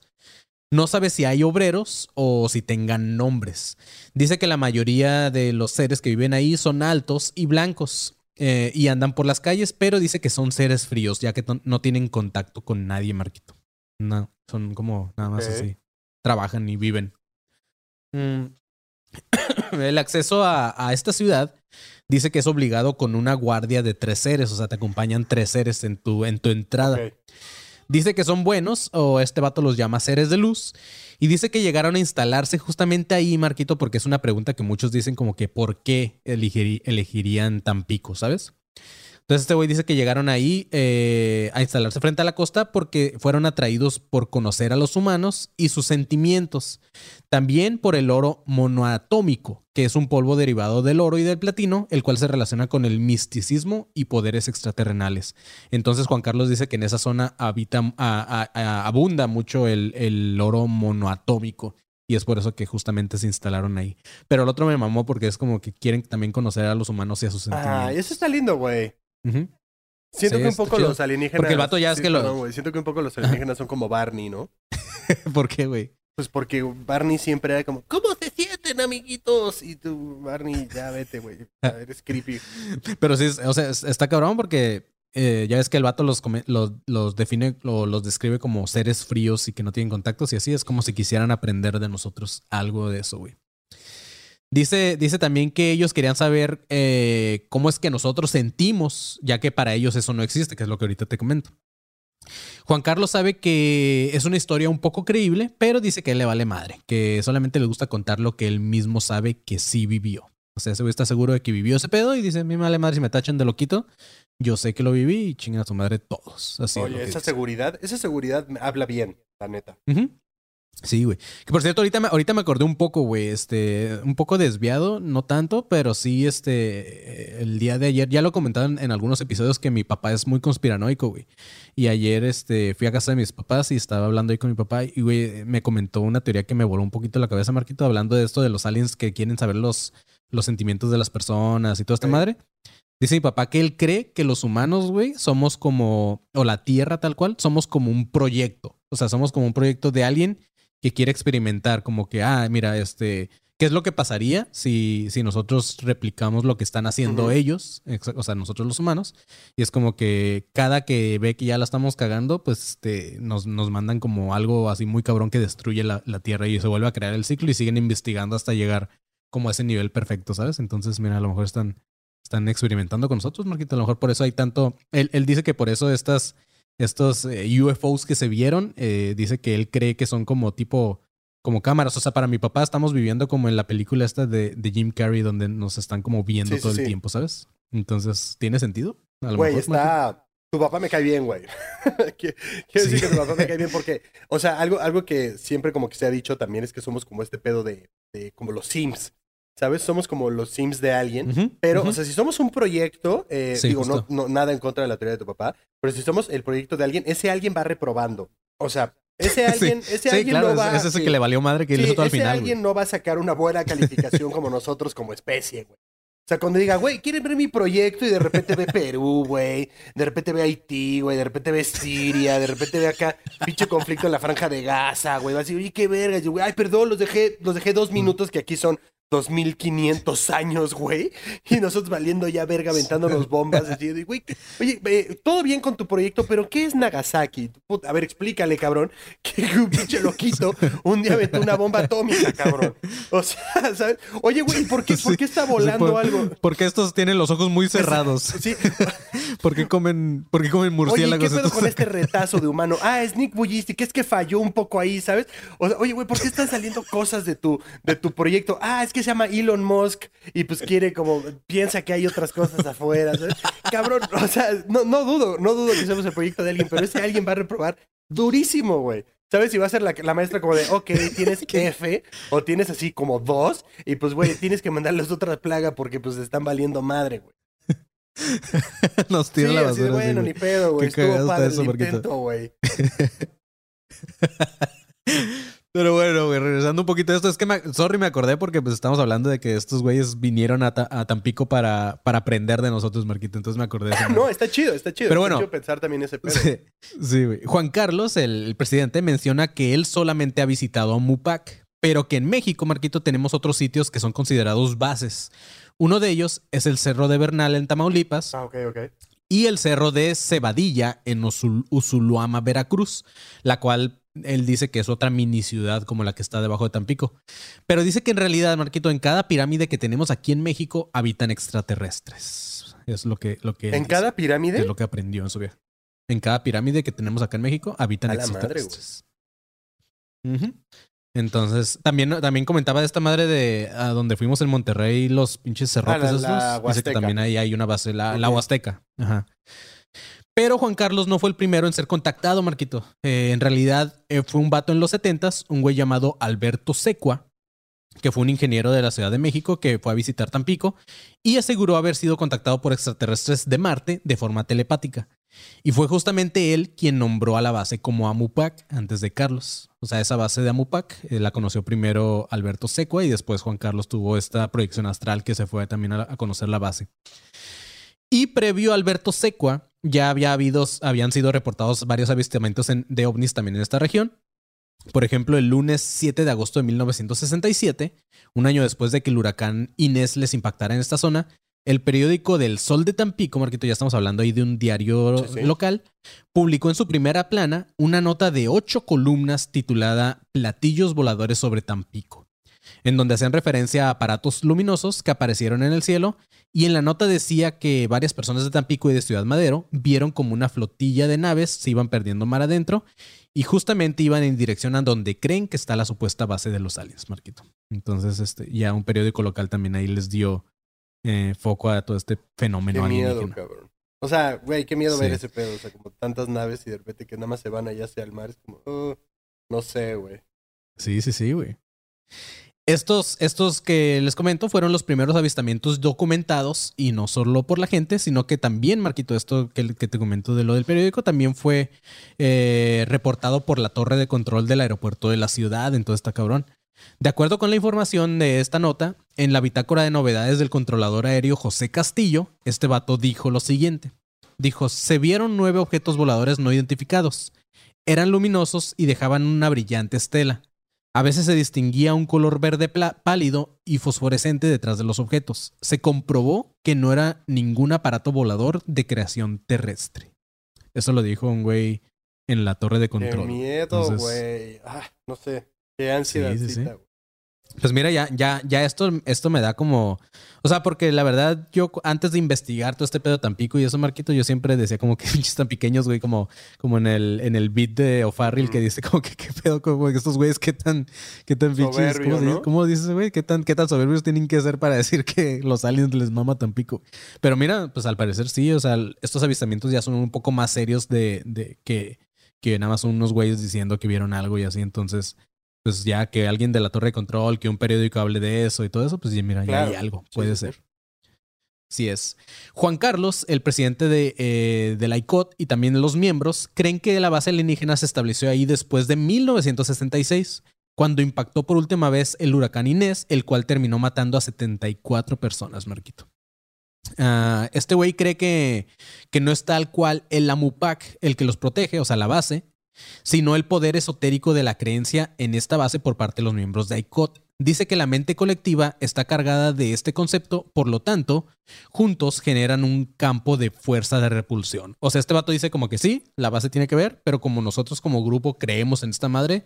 S1: No sabe si hay obreros o si tengan nombres. Dice que la mayoría de los seres que viven ahí son altos y blancos eh, y andan por las calles, pero dice que son seres fríos, ya que no- tienen contacto con nadie, Marquito. No, son como nada más así. Trabajan y viven. Mm. El acceso a, a esta ciudad dice que es obligado con una guardia de tres seres, o sea, te acompañan tres seres en tu, en tu entrada. Dice que son buenos, o este vato los llama seres de luz, y dice que llegaron a instalarse justamente ahí, Marquito, porque es una pregunta que muchos dicen como que ¿por qué elegiri- elegirían Tampico, sabes? Entonces este güey dice que llegaron ahí eh, a instalarse frente a la costa porque fueron atraídos por conocer a los humanos y sus sentimientos. También por el oro monoatómico, que es un polvo derivado del oro y del platino, el cual se relaciona con el misticismo y poderes extraterrenales. Entonces Juan Carlos dice que en esa zona habita, a- a- a- abunda mucho el, el oro monoatómico. Y es por eso que justamente se instalaron ahí. Pero el otro me mamó porque es como que quieren también conocer a los humanos y a sus sentimientos.
S2: Ah, eso está lindo, güey. Siento
S1: Sí,
S2: que un poco los alienígenas.
S1: Porque el vato ya es
S2: sí,
S1: que lo-
S2: Siento que un poco los alienígenas son como Barney, ¿no?
S1: ¿Por qué, güey?
S2: Pues porque Barney siempre era como, ¿cómo se sienten, amiguitos? Y tú, Barney, ya vete, güey. Eres creepy.
S1: Pero sí, es- o sea, es- está cabrón porque eh, ya ves que el vato los, come- los, los define, o los describe como seres fríos y que no tienen contactos y así es como si quisieran aprender de nosotros algo de eso, güey. Dice, dice también que ellos querían saber eh, cómo es que nosotros sentimos, ya que para ellos eso no existe, que es lo que ahorita te comento. Juan Carlos sabe que es una historia un poco creíble, pero dice que él le vale madre, que solamente le gusta contar lo que él mismo sabe que sí vivió. O sea, ese güey está seguro de que vivió ese pedo y dice, a mí me vale madre si me tachan de loquito. Yo sé que lo viví y chingan a su madre todos. Así es
S2: Oye,
S1: que
S2: esa
S1: dice.
S2: seguridad, esa seguridad me habla bien, la neta.
S1: Sí, güey. Que por cierto, ahorita me, ahorita me acordé un poco, güey, este, un poco desviado, no tanto, pero sí, este, el día de ayer, ya lo comentaban en algunos episodios que mi papá es muy conspiranoico, güey. Y ayer, este, fui a casa de mis papás y estaba hablando ahí con mi papá y, güey, me comentó una teoría que me voló un poquito la cabeza, Marquito, hablando de esto de los aliens que quieren saber los, los sentimientos de las personas y toda esta madre. Dice mi papá que él cree que los humanos, güey, somos como, o la Tierra tal cual, somos como un proyecto. O sea, somos como un proyecto de alguien que quiere experimentar, como que, ah, mira, este, ¿qué es lo que pasaría si, si nosotros replicamos lo que están haciendo ellos, o sea, nosotros los humanos? Y es como que cada que ve que ya la estamos cagando, pues este, nos, nos mandan como algo así muy cabrón que destruye la, la Tierra y se vuelve a crear el ciclo y siguen investigando hasta llegar como a ese nivel perfecto, ¿sabes? Entonces, mira, a lo mejor están, están experimentando con nosotros, Marquito. A lo mejor por eso hay tanto. Él, él dice que por eso estas, estos eh, UFOs que se vieron, eh, dice que él cree que son como tipo, como cámaras. O sea, para mi papá estamos viviendo como en la película esta de, de Jim Carrey, donde nos están como viendo
S2: Sí, sí,
S1: todo el
S2: sí.
S1: tiempo, ¿sabes? Entonces, ¿tiene sentido?
S2: Güey, está. Tu papá me cae bien, güey. Quiero decir que tu papá me cae bien porque, o sea, algo, algo que siempre como que se ha dicho también es que somos como este pedo de, de como los Sims. ¿Sabes? Somos como los Sims de alguien. Pero, o sea, si somos un proyecto, eh,
S1: Sí,
S2: digo, no, no- nada en contra de la teoría de tu papá, pero si somos el proyecto de alguien, ese alguien va reprobando. O sea, ese alguien, ese
S1: sí,
S2: alguien
S1: claro,
S2: no va
S1: es, es ese
S2: sí.
S1: que le valió madre que hizo todo al
S2: ese
S1: final. güey.
S2: alguien no va a sacar una buena calificación como nosotros como especie, güey. O sea, cuando diga, güey, ¿quieren ver mi proyecto? Y de repente ve Perú, güey. De repente ve Haití, güey. De repente ve Siria. De repente ve acá pinche conflicto en la franja de Gaza, güey. Va a decir, oye, qué verga. Yo, güey, ay, perdón, los dejé, los dejé dos minutos que aquí son 2500 años, güey. Y nosotros valiendo ya verga, aventándonos bombas. Así güey, oye, eh, todo bien con tu proyecto, pero ¿qué es Nagasaki? Puta, a ver, explícale, cabrón. Que un pinche loquito un día aventó una bomba atómica, cabrón. O sea, ¿sabes? Oye, güey, ¿por qué, ¿por qué está volando
S1: por-
S2: algo?
S1: Porque estos tienen los ojos muy cerrados.
S2: Sí.
S1: ¿Por qué comen, por qué comen
S2: Oye,
S1: murciélagos?
S2: ¿qué pedo con este retazo de humano? Ah, es Nick Bullistic, es que falló un poco ahí, ¿sabes? O sea, oye, güey, ¿por qué están saliendo cosas de tu, de tu proyecto? Ah, es que se llama Elon Musk y pues quiere como, piensa que hay otras cosas afuera, ¿sabes? Cabrón, o sea, no, no dudo, no dudo que seamos el proyecto de alguien, pero ese alguien va a reprobar durísimo, güey. ¿Sabes? Si va a ser la, la maestra como de, ok, tienes F o tienes así como dos y pues, güey, tienes que mandarles otra plaga porque pues están valiendo madre, güey.
S1: Nos
S2: Sí,
S1: tiran la basura. así,
S2: bueno, ni pedo, güey. Estuvo padre
S1: eso,
S2: el intento, güey.
S1: Pero bueno, güey, regresando un poquito a esto, es que, me, sorry, me acordé porque pues estamos hablando de que estos güeyes vinieron a, Ta- a Tampico para, para aprender de nosotros, Marquito. Entonces me acordé de eso.
S2: No, está chido, está chido.
S1: Pero
S2: Está
S1: bueno.
S2: chido pensar también ese pedo.
S1: Sí, sí, güey. Juan Carlos, el, el presidente, menciona que él solamente ha visitado a Mupac, pero que en México, Marquito, tenemos otros sitios que son considerados bases. Uno de ellos es el Cerro de Bernal en Tamaulipas
S2: Ah, ok, ok.
S1: y el Cerro de Cebadilla en Usul- Usuluama, Veracruz, la cual él dice que es otra mini ciudad como la que está debajo de Tampico. Pero dice que en realidad, Marquito, en cada pirámide que tenemos aquí en México habitan extraterrestres. Es lo que, lo que
S2: ¿En
S1: dice.
S2: cada pirámide?
S1: Es lo que aprendió en su viaje. En cada pirámide que tenemos acá en México habitan
S2: A la madre,
S1: extraterrestres. Entonces, también, también comentaba de esta madre de a donde fuimos en Monterrey, los pinches cerrotes
S2: Ah, la-
S1: esos. Dice que también ahí hay una base, la, la. Huasteca. Ajá. Pero Juan Carlos no fue el primero en ser contactado, Marquito. Eh, en realidad eh, fue un vato en los 70s, un güey llamado Alberto Secua, que fue un ingeniero de la Ciudad de México que fue a visitar Tampico y aseguró haber sido contactado por extraterrestres de Marte de forma telepática. Y fue justamente él quien nombró a la base como Amupac antes de Carlos. O sea, esa base de Amupac eh, la conoció primero Alberto Secua y después Juan Carlos tuvo esta proyección astral que se fue también a, a conocer la base. Y previo a Alberto Secua, ya había habido, habían sido reportados varios avistamientos en- de ovnis también en esta región. Por ejemplo, el lunes 7 de agosto de 1967, un año después de que el huracán Inés les impactara en esta zona, el periódico del Sol de Tampico, Marquito, ya estamos hablando ahí de un diario
S2: Sí, sí.
S1: local, publicó en su primera plana una nota de ocho columnas titulada Platillos voladores sobre Tampico, en donde hacían referencia a aparatos luminosos que aparecieron en el cielo y en la nota decía que varias personas de Tampico y de Ciudad Madero vieron como una flotilla de naves se iban perdiendo mar adentro y justamente iban en dirección a donde creen que está la supuesta base de los aliens, Marquito. Entonces, este, ya un periódico local también ahí les dio eh, foco a todo este
S2: Qué
S1: fenómeno
S2: miedo,
S1: alienígena.
S2: cabrón. O sea, güey, qué miedo ver
S1: Sí.
S2: ese pedo. O sea, como tantas naves y de repente que nada más se van allá hacia el mar. Es como, oh, no sé, güey.
S1: Sí, sí, sí, güey. Estos, estos que les comento fueron los primeros avistamientos documentados y no solo por la gente, sino que también, Marquito, esto que, te comento de lo del periódico, también fue eh, reportado por la torre de control del aeropuerto de la ciudad, entonces está cabrón. De acuerdo con la información de esta nota, en la bitácora de novedades del controlador aéreo José Castillo, este vato dijo lo siguiente. Dijo, se vieron nueve objetos voladores no identificados. Eran luminosos y dejaban una brillante estela. A veces se distinguía un color verde pálido y fosforescente detrás de los objetos. Se comprobó que no era ningún aparato volador de creación terrestre. Eso lo dijo un güey en la torre de
S2: Qué
S1: control.
S2: miedo,
S1: Entonces-
S2: güey. Ah, no sé. Qué ansiedad.
S1: Sí, sí, sí. Pues mira, ya, ya, ya esto, esto me da como. O sea, porque la verdad, yo antes de investigar todo este pedo Tampico y eso, Marquito, yo siempre decía como que pinches tan pequeños, güey, como, como en el, en el beat de O'Farrill que dice como que qué pedo, como que estos güeyes, qué tan, qué tan pinches. ¿cómo. ¿Cómo dices, güey? ¿Qué tan, qué tan soberbios tienen que ser para decir que los aliens les mama Tampico? Pero mira, pues al parecer sí, o sea, estos avistamientos ya son un poco más serios de, de que, que nada más son unos güeyes diciendo que vieron algo y así, entonces pues ya que alguien de la torre de control, que un periódico hable de eso y todo eso, pues ya mira, ya
S2: Claro.
S1: hay algo, puede
S2: sí,
S1: ser. Sí es. Juan Carlos, el presidente de, eh, de la ICOT y también los miembros, creen que la base alienígena se estableció ahí después de 1966, cuando impactó por última vez el huracán Inés, el cual terminó matando a 74 personas, Marquito. Ah, este güey cree que, que no es tal cual el Amupac el que los protege, o sea, la base, sino el poder esotérico de la creencia en esta base por parte de los miembros de ICOT. Dice que la mente colectiva está cargada de este concepto, por lo tanto, juntos generan un campo de fuerza de repulsión. O sea, este vato dice como que sí, la base tiene que ver, pero como nosotros como grupo creemos en esta madre,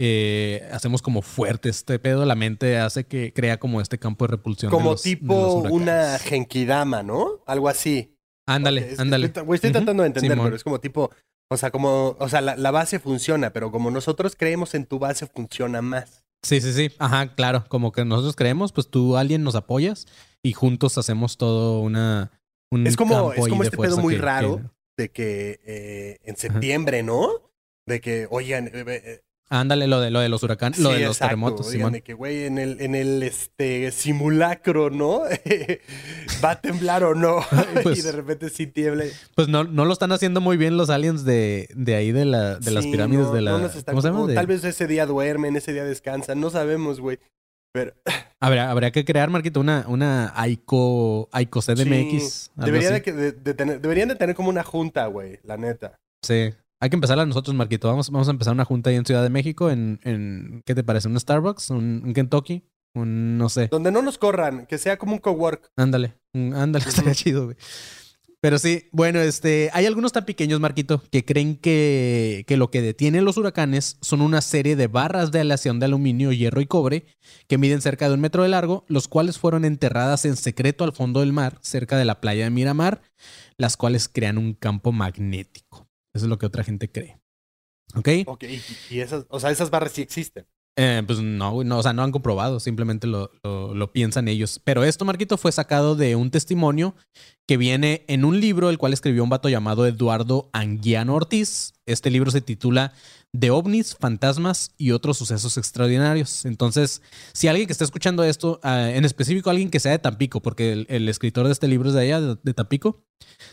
S1: eh, hacemos como fuerte este pedo, la mente hace que crea como este campo de repulsión.
S2: Como
S1: los- de los
S2: tipo una genkidama, ¿no? Algo así.
S1: Ándale, ándale.
S2: Estoy, tratando de entender, pero es como tipo, o sea, como, o sea, la, la base funciona, pero como nosotros creemos en tu base, funciona más.
S1: Sí, sí, sí. Ajá, claro. Como que nosotros creemos, pues tú, alguien nos apoyas y juntos hacemos todo una. Un
S2: Es como, es como este pedo muy
S1: que-
S2: raro
S1: que-
S2: de que eh, en septiembre, ¿no? De que, oigan, eh, eh,
S1: Ándale, lo de, lo de los huracanes, lo
S2: sí,
S1: de los
S2: exacto,
S1: terremotos,
S2: oigan,
S1: Simón.
S2: de que, güey, en el, en el este, simulacro, ¿no? ¿Va a temblar o no?
S1: Pues-
S2: y de repente sí tiembla.
S1: Pues no, no lo están haciendo muy bien los aliens de, de ahí de, la, de las pirámides
S2: no,
S1: de la.
S2: no nos están
S1: ¿Cómo se llama?
S2: como-
S1: De-
S2: Tal vez ese día duermen, ese día descansan, no sabemos, güey. Pero
S1: Habría, habría que crear, Marquito, una, una ICO, ICO CDMX.
S2: sí, debería de que- de- de tener- deberían de tener como una junta, güey, la neta.
S1: Sí. Hay que empezarla nosotros, Marquito. Vamos, vamos a empezar una junta ahí en Ciudad de México, en, en ¿qué te parece? ¿Un Starbucks? ¿Un, un Kentucky? Un, no sé.
S2: Donde no nos corran, que sea como un cowork.
S1: Ándale, ándale, estaría chido, güey. Pero sí, bueno, este, hay algunos tan pequeños, Marquito, que creen que, que lo que detiene los huracanes son una serie de barras de aleación de aluminio, hierro y cobre que miden cerca de un metro de largo, los cuales fueron enterradas en secreto al fondo del mar, cerca de la playa de Miramar, las cuales crean un campo magnético. Eso es lo que otra gente cree. ¿Ok?
S2: Ok, y, esas, o sea, esas barras sí existen.
S1: Eh, pues no, no, o sea, no han comprobado, simplemente lo, lo- lo piensan ellos. Pero esto, Marquito, fue sacado de un testimonio que viene en un libro, el cual escribió un vato llamado Eduardo Anguiano Ortiz. Este libro se titula De ovnis, fantasmas y otros sucesos extraordinarios. Entonces, si alguien que está escuchando esto, ah, en específico alguien que sea de Tampico, porque el, escritor de este libro es de allá, de, de Tampico,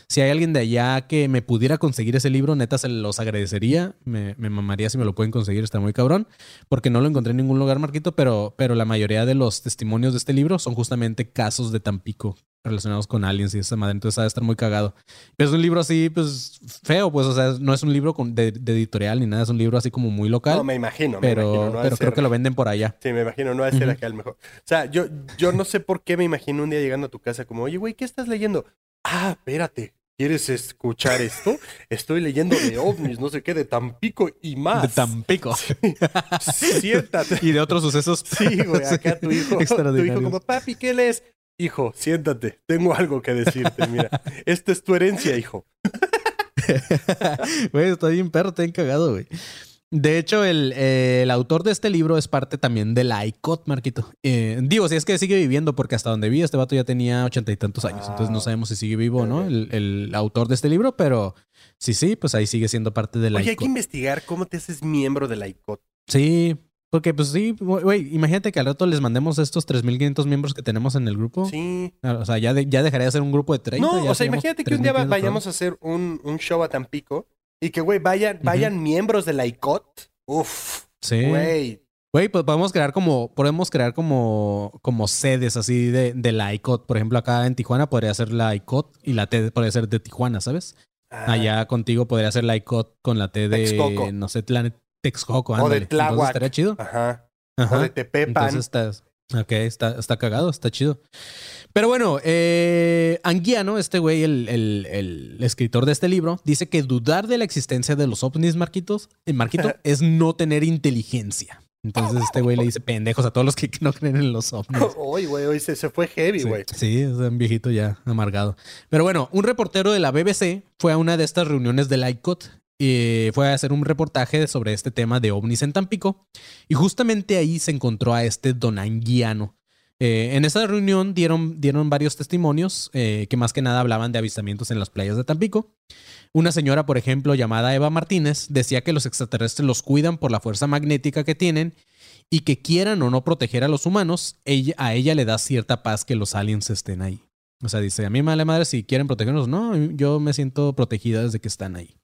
S1: si hay alguien de allá que me pudiera conseguir ese libro, neta se los agradecería. Me, me mamaría si me lo pueden conseguir, está muy cabrón. Porque no lo encontré en ningún lugar, Marquito, pero, pero la mayoría de los testimonios de este libro son justamente casos de Tampico relacionados con aliens y esa madre. Entonces ha de estar muy cagado. Pero es un libro así, pues feo, pues, o sea, no es un libro con- de, de editorial ni nada, es un libro así como muy local.
S2: No, me imagino, me
S1: pero
S2: imagino. No
S1: pero creo que lo venden por allá.
S2: Sí, me imagino, no va a ser
S1: Ujú.
S2: acá el mejor. O sea, yo, yo no sé por qué me imagino un día llegando a tu casa como, oye, güey, ¿qué estás leyendo? Ah, espérate, ¿quieres escuchar esto? Estoy leyendo de ovnis, no sé qué, de Tampico y más.
S1: De Tampico.
S2: Siéntate.
S1: y de otros sucesos.
S2: Sí, güey, acá tu hijo, tu hijo como, papi, ¿qué lees? Hijo, siéntate, tengo algo que decirte, mira. Esta es tu herencia, hijo.
S1: Güey, está bien perro, bien cagado, güey. De hecho, el, eh, el autor de este libro es parte también de la ICOT, Marquito. Eh, digo, si es que sigue viviendo, porque hasta donde vi, este vato ya tenía ochenta y tantos años. Entonces no
S2: Ah,
S1: sabemos si sigue vivo o no, el, el autor de este libro, pero sí, sí, pues ahí sigue siendo parte de la
S2: Oye, hay que
S1: ICOT.
S2: investigar cómo te haces miembro de la ICOT.
S1: Sí, porque pues sí, güey, imagínate que al rato les mandemos estos 3.500 miembros que tenemos en el grupo.
S2: Sí.
S1: O sea, ya, de- ya dejaría de ser un grupo de 30.
S2: No, o sea, imagínate que un día va-
S1: 3.500
S2: vayamos a hacer un, un show a Tampico y que, güey, vayan, vayan miembros de la ICOT. Uf,
S1: Sí.
S2: güey.
S1: Güey, pues podemos crear como, podemos crear como, como sedes así de, de la ICOT. Por ejemplo, acá en Tijuana podría ser la ICOT y la T podría ser de Tijuana, ¿sabes?
S2: Ah,
S1: Allá contigo podría ser la ICOT con la T de,
S2: Texcoco.
S1: no sé, Tlan- Texcoco,
S2: O de
S1: ándale.
S2: Tláhuac.
S1: Entonces estaría chido.
S2: Ajá.
S1: Ajá.
S2: O de Tepepan.
S1: Entonces está, ok, está, está cagado, está chido. Pero bueno, eh, Anguiano, este güey, el, el- el escritor de este libro, dice que dudar de la existencia de los ovnis, Marquitos, eh, Marquito, es no tener inteligencia. Entonces este güey le dice pendejos a todos los que no creen en los ovnis.
S2: Hoy, güey, hoy se, se fue heavy,
S1: Sí,
S2: güey.
S1: Sí, es un viejito ya amargado. Pero bueno, un reportero de la BBC fue a una de estas reuniones del ICOT y fue a hacer un reportaje sobre este tema de ovnis en Tampico. Y justamente ahí se encontró a este don Anguiano. Eh, en esa reunión dieron, dieron varios testimonios eh, que más que nada hablaban de avistamientos en las playas de Tampico. Una señora, por ejemplo, llamada Eva Martínez, decía que los extraterrestres los cuidan por la fuerza magnética que tienen y que quieran o no proteger a los humanos, ella, a ella le da cierta paz que los aliens estén ahí. O sea, dice, a mí me madre si quieren protegernos. No, yo me siento protegida desde que están ahí.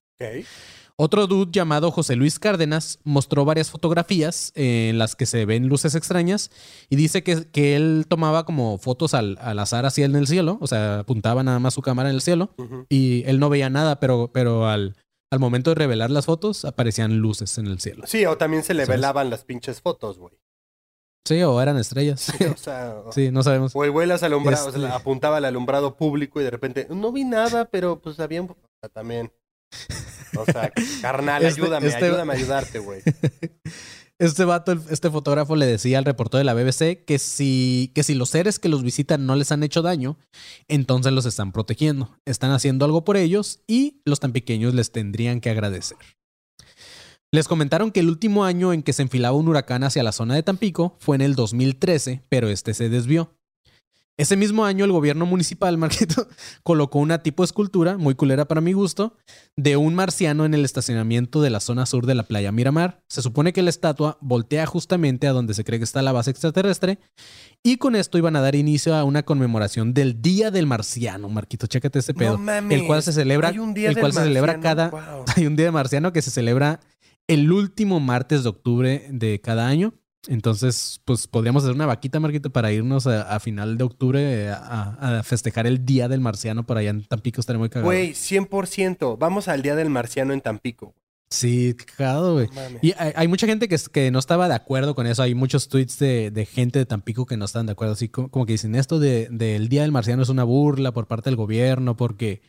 S1: Otro dude llamado José Luis Cárdenas mostró varias fotografías en las que se ven luces extrañas y dice que, que él tomaba como fotos al, al azar así en el cielo, o sea, apuntaba nada más su cámara en el cielo y él no veía nada, pero, pero al, al momento de revelar las fotos aparecían luces en el cielo.
S2: Sí, o también se le
S1: ¿Sabes?
S2: velaban las pinches fotos, güey.
S1: Sí, o eran estrellas.
S2: Sí, o sea,
S1: Sí, no sabemos.
S2: o el güey las alumbraba, o sea,
S1: Este-
S2: apuntaba al alumbrado público y de repente, no vi nada, pero pues había un... también. O sea, carnal,
S1: Este-
S2: ayúdame,
S1: este-
S2: ayúdame a ayudarte, güey.
S1: Este vato, este fotógrafo le decía al reportero de la BBC que si, que si los seres que los visitan no les han hecho daño, entonces los están protegiendo. Están haciendo algo por ellos y los tan pequeños les tendrían que agradecer. Les comentaron que el último año en que se enfilaba un huracán hacia la zona de Tampico fue en el 2013, pero este se desvió. Ese mismo año el gobierno municipal, Marquito, colocó una tipo escultura, muy culera para mi gusto, de un marciano en el estacionamiento de la zona sur de la playa Miramar. Se supone que la estatua voltea justamente a donde se cree que está la base extraterrestre y con esto iban a dar inicio a una conmemoración del Día del Marciano. Marquito, chécate este pedo.
S2: No
S1: el cual se celebra,
S2: Hay un día
S1: el cual se celebra cada
S2: wow.
S1: hay un día de marciano que se celebra el último martes de octubre de cada año. Entonces, pues podríamos hacer una vaquita, Marquito, para irnos a, final de octubre eh, a, festejar el Día del Marciano por allá en Tampico. Estaría muy cagado.
S2: Güey, 100%. Vamos al Día del Marciano en Tampico.
S1: Sí, cagado, güey. Y hay, hay mucha gente que, que no estaba de acuerdo con eso. Hay muchos tweets de, de gente de Tampico que no están de acuerdo. Así como, como que dicen esto de- del Día del Marciano es una burla por parte del gobierno, porque,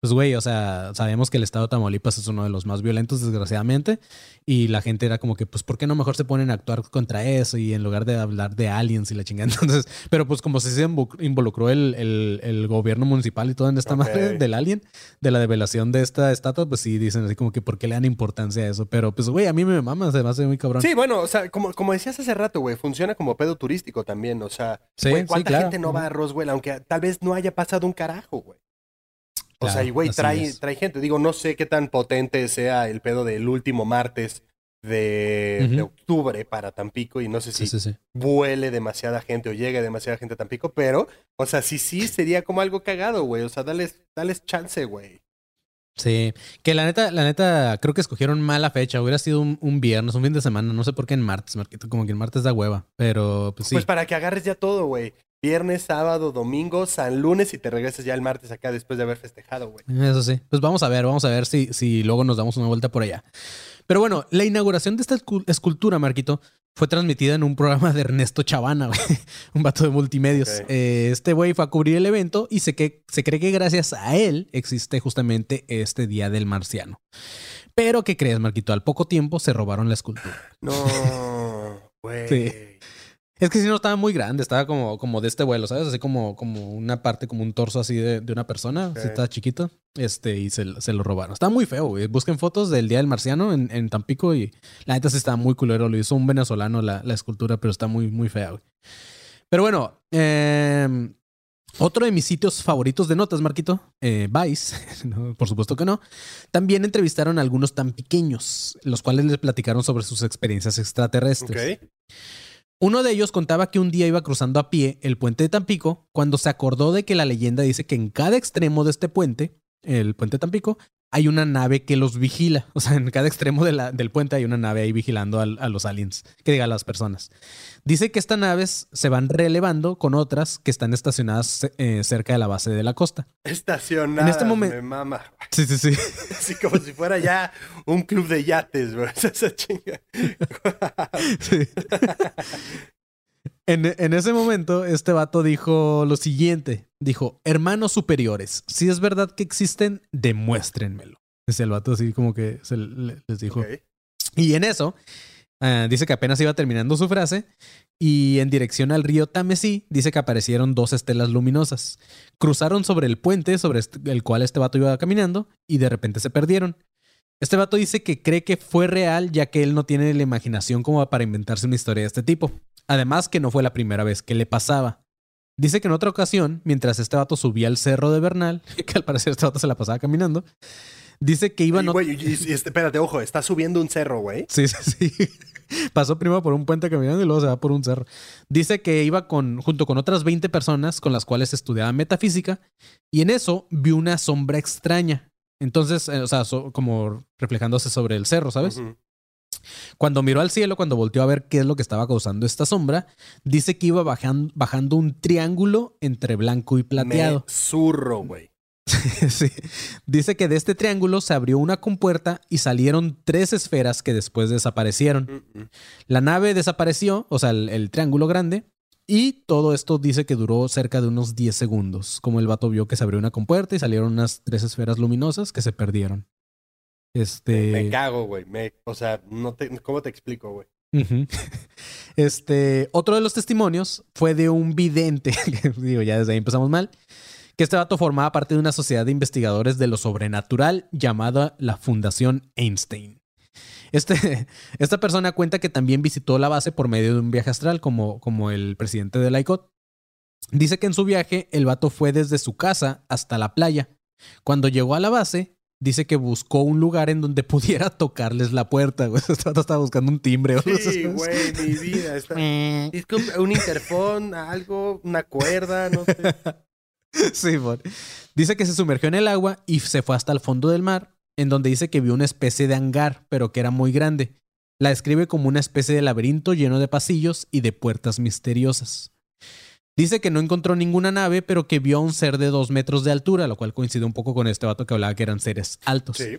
S1: pues, güey, o sea, sabemos que el estado de Tamaulipas es uno de los más violentos, desgraciadamente. Y la gente era como que, pues, ¿por qué no mejor se ponen a actuar contra eso? Y en lugar de hablar de aliens y la chingada. Entonces, pero pues, como se invo- involucró el, el- el gobierno municipal y todo en esta
S2: Ok.
S1: madre del alien, de la develación de esta estatua, pues sí dicen así como que, ¿por qué le dan importancia a eso? Pero, pues, güey, a mí me mama, se me hace muy cabrón.
S2: Sí, bueno, o sea, como, como decías hace rato, güey, funciona como pedo turístico también. O sea,
S1: Sí,
S2: güey,
S1: sí,
S2: ¿cuánta
S1: claro.
S2: gente no va a Roswell? Aunque tal vez no haya pasado un carajo, güey. O sea, y güey, trae, trae gente. Digo, no sé qué tan potente sea el pedo del último martes de, octubre para Tampico y no sé si
S1: Sí, sí, sí.
S2: vuele demasiada gente o llegue demasiada gente a Tampico, pero, o sea, sí, sí, sería como algo cagado, güey. O sea, dales, dales chance, güey.
S1: Sí, que la neta, la neta, creo que escogieron mala fecha. Hubiera sido un, un viernes, un fin de semana. No sé por qué en martes, Marquito. Como que en martes da hueva. Pero pues sí.
S2: Pues para que agarres ya todo, güey. Viernes, sábado, domingo, San Lunes y te regreses ya el martes acá después de haber festejado, güey.
S1: Eso sí. Pues vamos a ver, vamos a ver si, si luego nos damos una vuelta por allá. Pero bueno, la inauguración de esta escu- escultura, Marquito, fue transmitida en un programa de Ernesto Chavana, güey. un vato de multimedios. Eh, este güey fue a cubrir el evento y se, que, se cree que gracias a él existe justamente este Día del Marciano. Pero, ¿qué crees, Marquito? Al poco tiempo se robaron la escultura.
S2: No, güey.
S1: Sí. Es que si no estaba muy grande, estaba como, como de este vuelo, ¿sabes? Así como, como una parte, como un torso así de, de una persona,
S2: Ok.
S1: así estaba chiquito, este, y se, se lo robaron. Está muy feo, güey. Busquen fotos del Día del Marciano en, en Tampico y la neta sí está muy culero. Lo hizo un venezolano la, la escultura, pero está muy, muy fea, güey. Pero bueno, eh, otro de mis sitios favoritos de notas, Marquito, eh, Vice, no, por supuesto que no, también entrevistaron a algunos tan pequeños, los cuales les platicaron sobre sus experiencias extraterrestres.
S2: Ok.
S1: Uno de ellos contaba que un día iba cruzando a pie el puente de Tampico cuando se acordó de que la leyenda dice que en cada extremo de este puente, el puente de Tampico, hay una nave que los vigila. O sea, en cada extremo de la- del puente hay una nave ahí vigilando a los aliens, que diga a las personas. Dice que estas naves se van relevando con otras que están estacionadas eh, cerca de la base de la costa.
S2: Estacionada.
S1: En este momen-
S2: Me mama.
S1: Sí, sí, sí.
S2: Así como si fuera ya un club de yates, güey. Esa chinga.
S1: Sí. En, en ese momento, este vato dijo lo siguiente. Dijo, hermanos superiores, si es verdad que existen, demuéstrenmelo. Dice el vato así como que se le- les dijo. Y en eso, ah, dice que apenas iba terminando su frase y en dirección al río Tamesí, dice que aparecieron dos estelas luminosas. Cruzaron sobre el puente sobre el cual este vato iba caminando y de repente se perdieron. Este vato dice que cree que fue real ya que él no tiene la imaginación como para inventarse una historia de este tipo. Además que no fue la primera vez que le pasaba. Dice que en otra ocasión, mientras este vato subía al cerro de Bernal, que al parecer este vato se la pasaba caminando, Dice que iba...
S2: Y,
S1: no-
S2: y- y- espérate, ojo, está subiendo un cerro, güey.
S1: Sí, sí, sí. Pasó primero por un puente caminando y luego se va por un cerro. Dice que iba con, junto con otras 20 personas con las cuales estudiaba metafísica y en eso vio una sombra extraña. Entonces, eh, o sea, so- como reflejándose sobre el cerro, ¿sabes? Cuando miró al cielo, cuando volteó a ver qué es lo que estaba causando esta sombra, dice que iba bajan- bajando un triángulo entre blanco y plateado.
S2: Me zurro, güey.
S1: Sí. Dice que de este triángulo se abrió una compuerta y salieron tres esferas que después desaparecieron. La nave desapareció, o sea, el, el triángulo grande, y todo esto dice que duró cerca de unos 10 segundos. Como el vato vio que se abrió una compuerta y salieron unas tres esferas luminosas que se perdieron. Este.
S2: Me cago, güey. Me- O sea, no te, ¿cómo te explico, güey?
S1: Este, otro de los testimonios fue de un vidente, que digo, ya desde ahí empezamos mal, que este vato formaba parte de una sociedad de investigadores de lo sobrenatural llamada la Fundación Einstein. Este, esta persona cuenta que también visitó la base por medio de un viaje astral, como, como el presidente de la ICOT. Dice que en su viaje el vato fue desde su casa hasta la playa. Cuando llegó a la base, dice que buscó un lugar en donde pudiera tocarles la puerta. güey. Este estaba buscando un timbre. o algo así,
S2: Sí,
S1: ¿sabes?
S2: güey, mi vida. Está... Disculpe, un interfón, algo, una cuerda, no sé.
S1: Sí. Dice que se sumergió en el agua y se fue hasta el fondo del mar, en donde dice que vio una especie de hangar, pero que era muy grande. La describe como una especie de laberinto lleno de pasillos y de puertas misteriosas. Dice que no encontró ninguna nave, pero que vio a un ser de dos metros de altura, lo cual coincide un poco con este vato que hablaba que eran seres altos.
S2: Sí.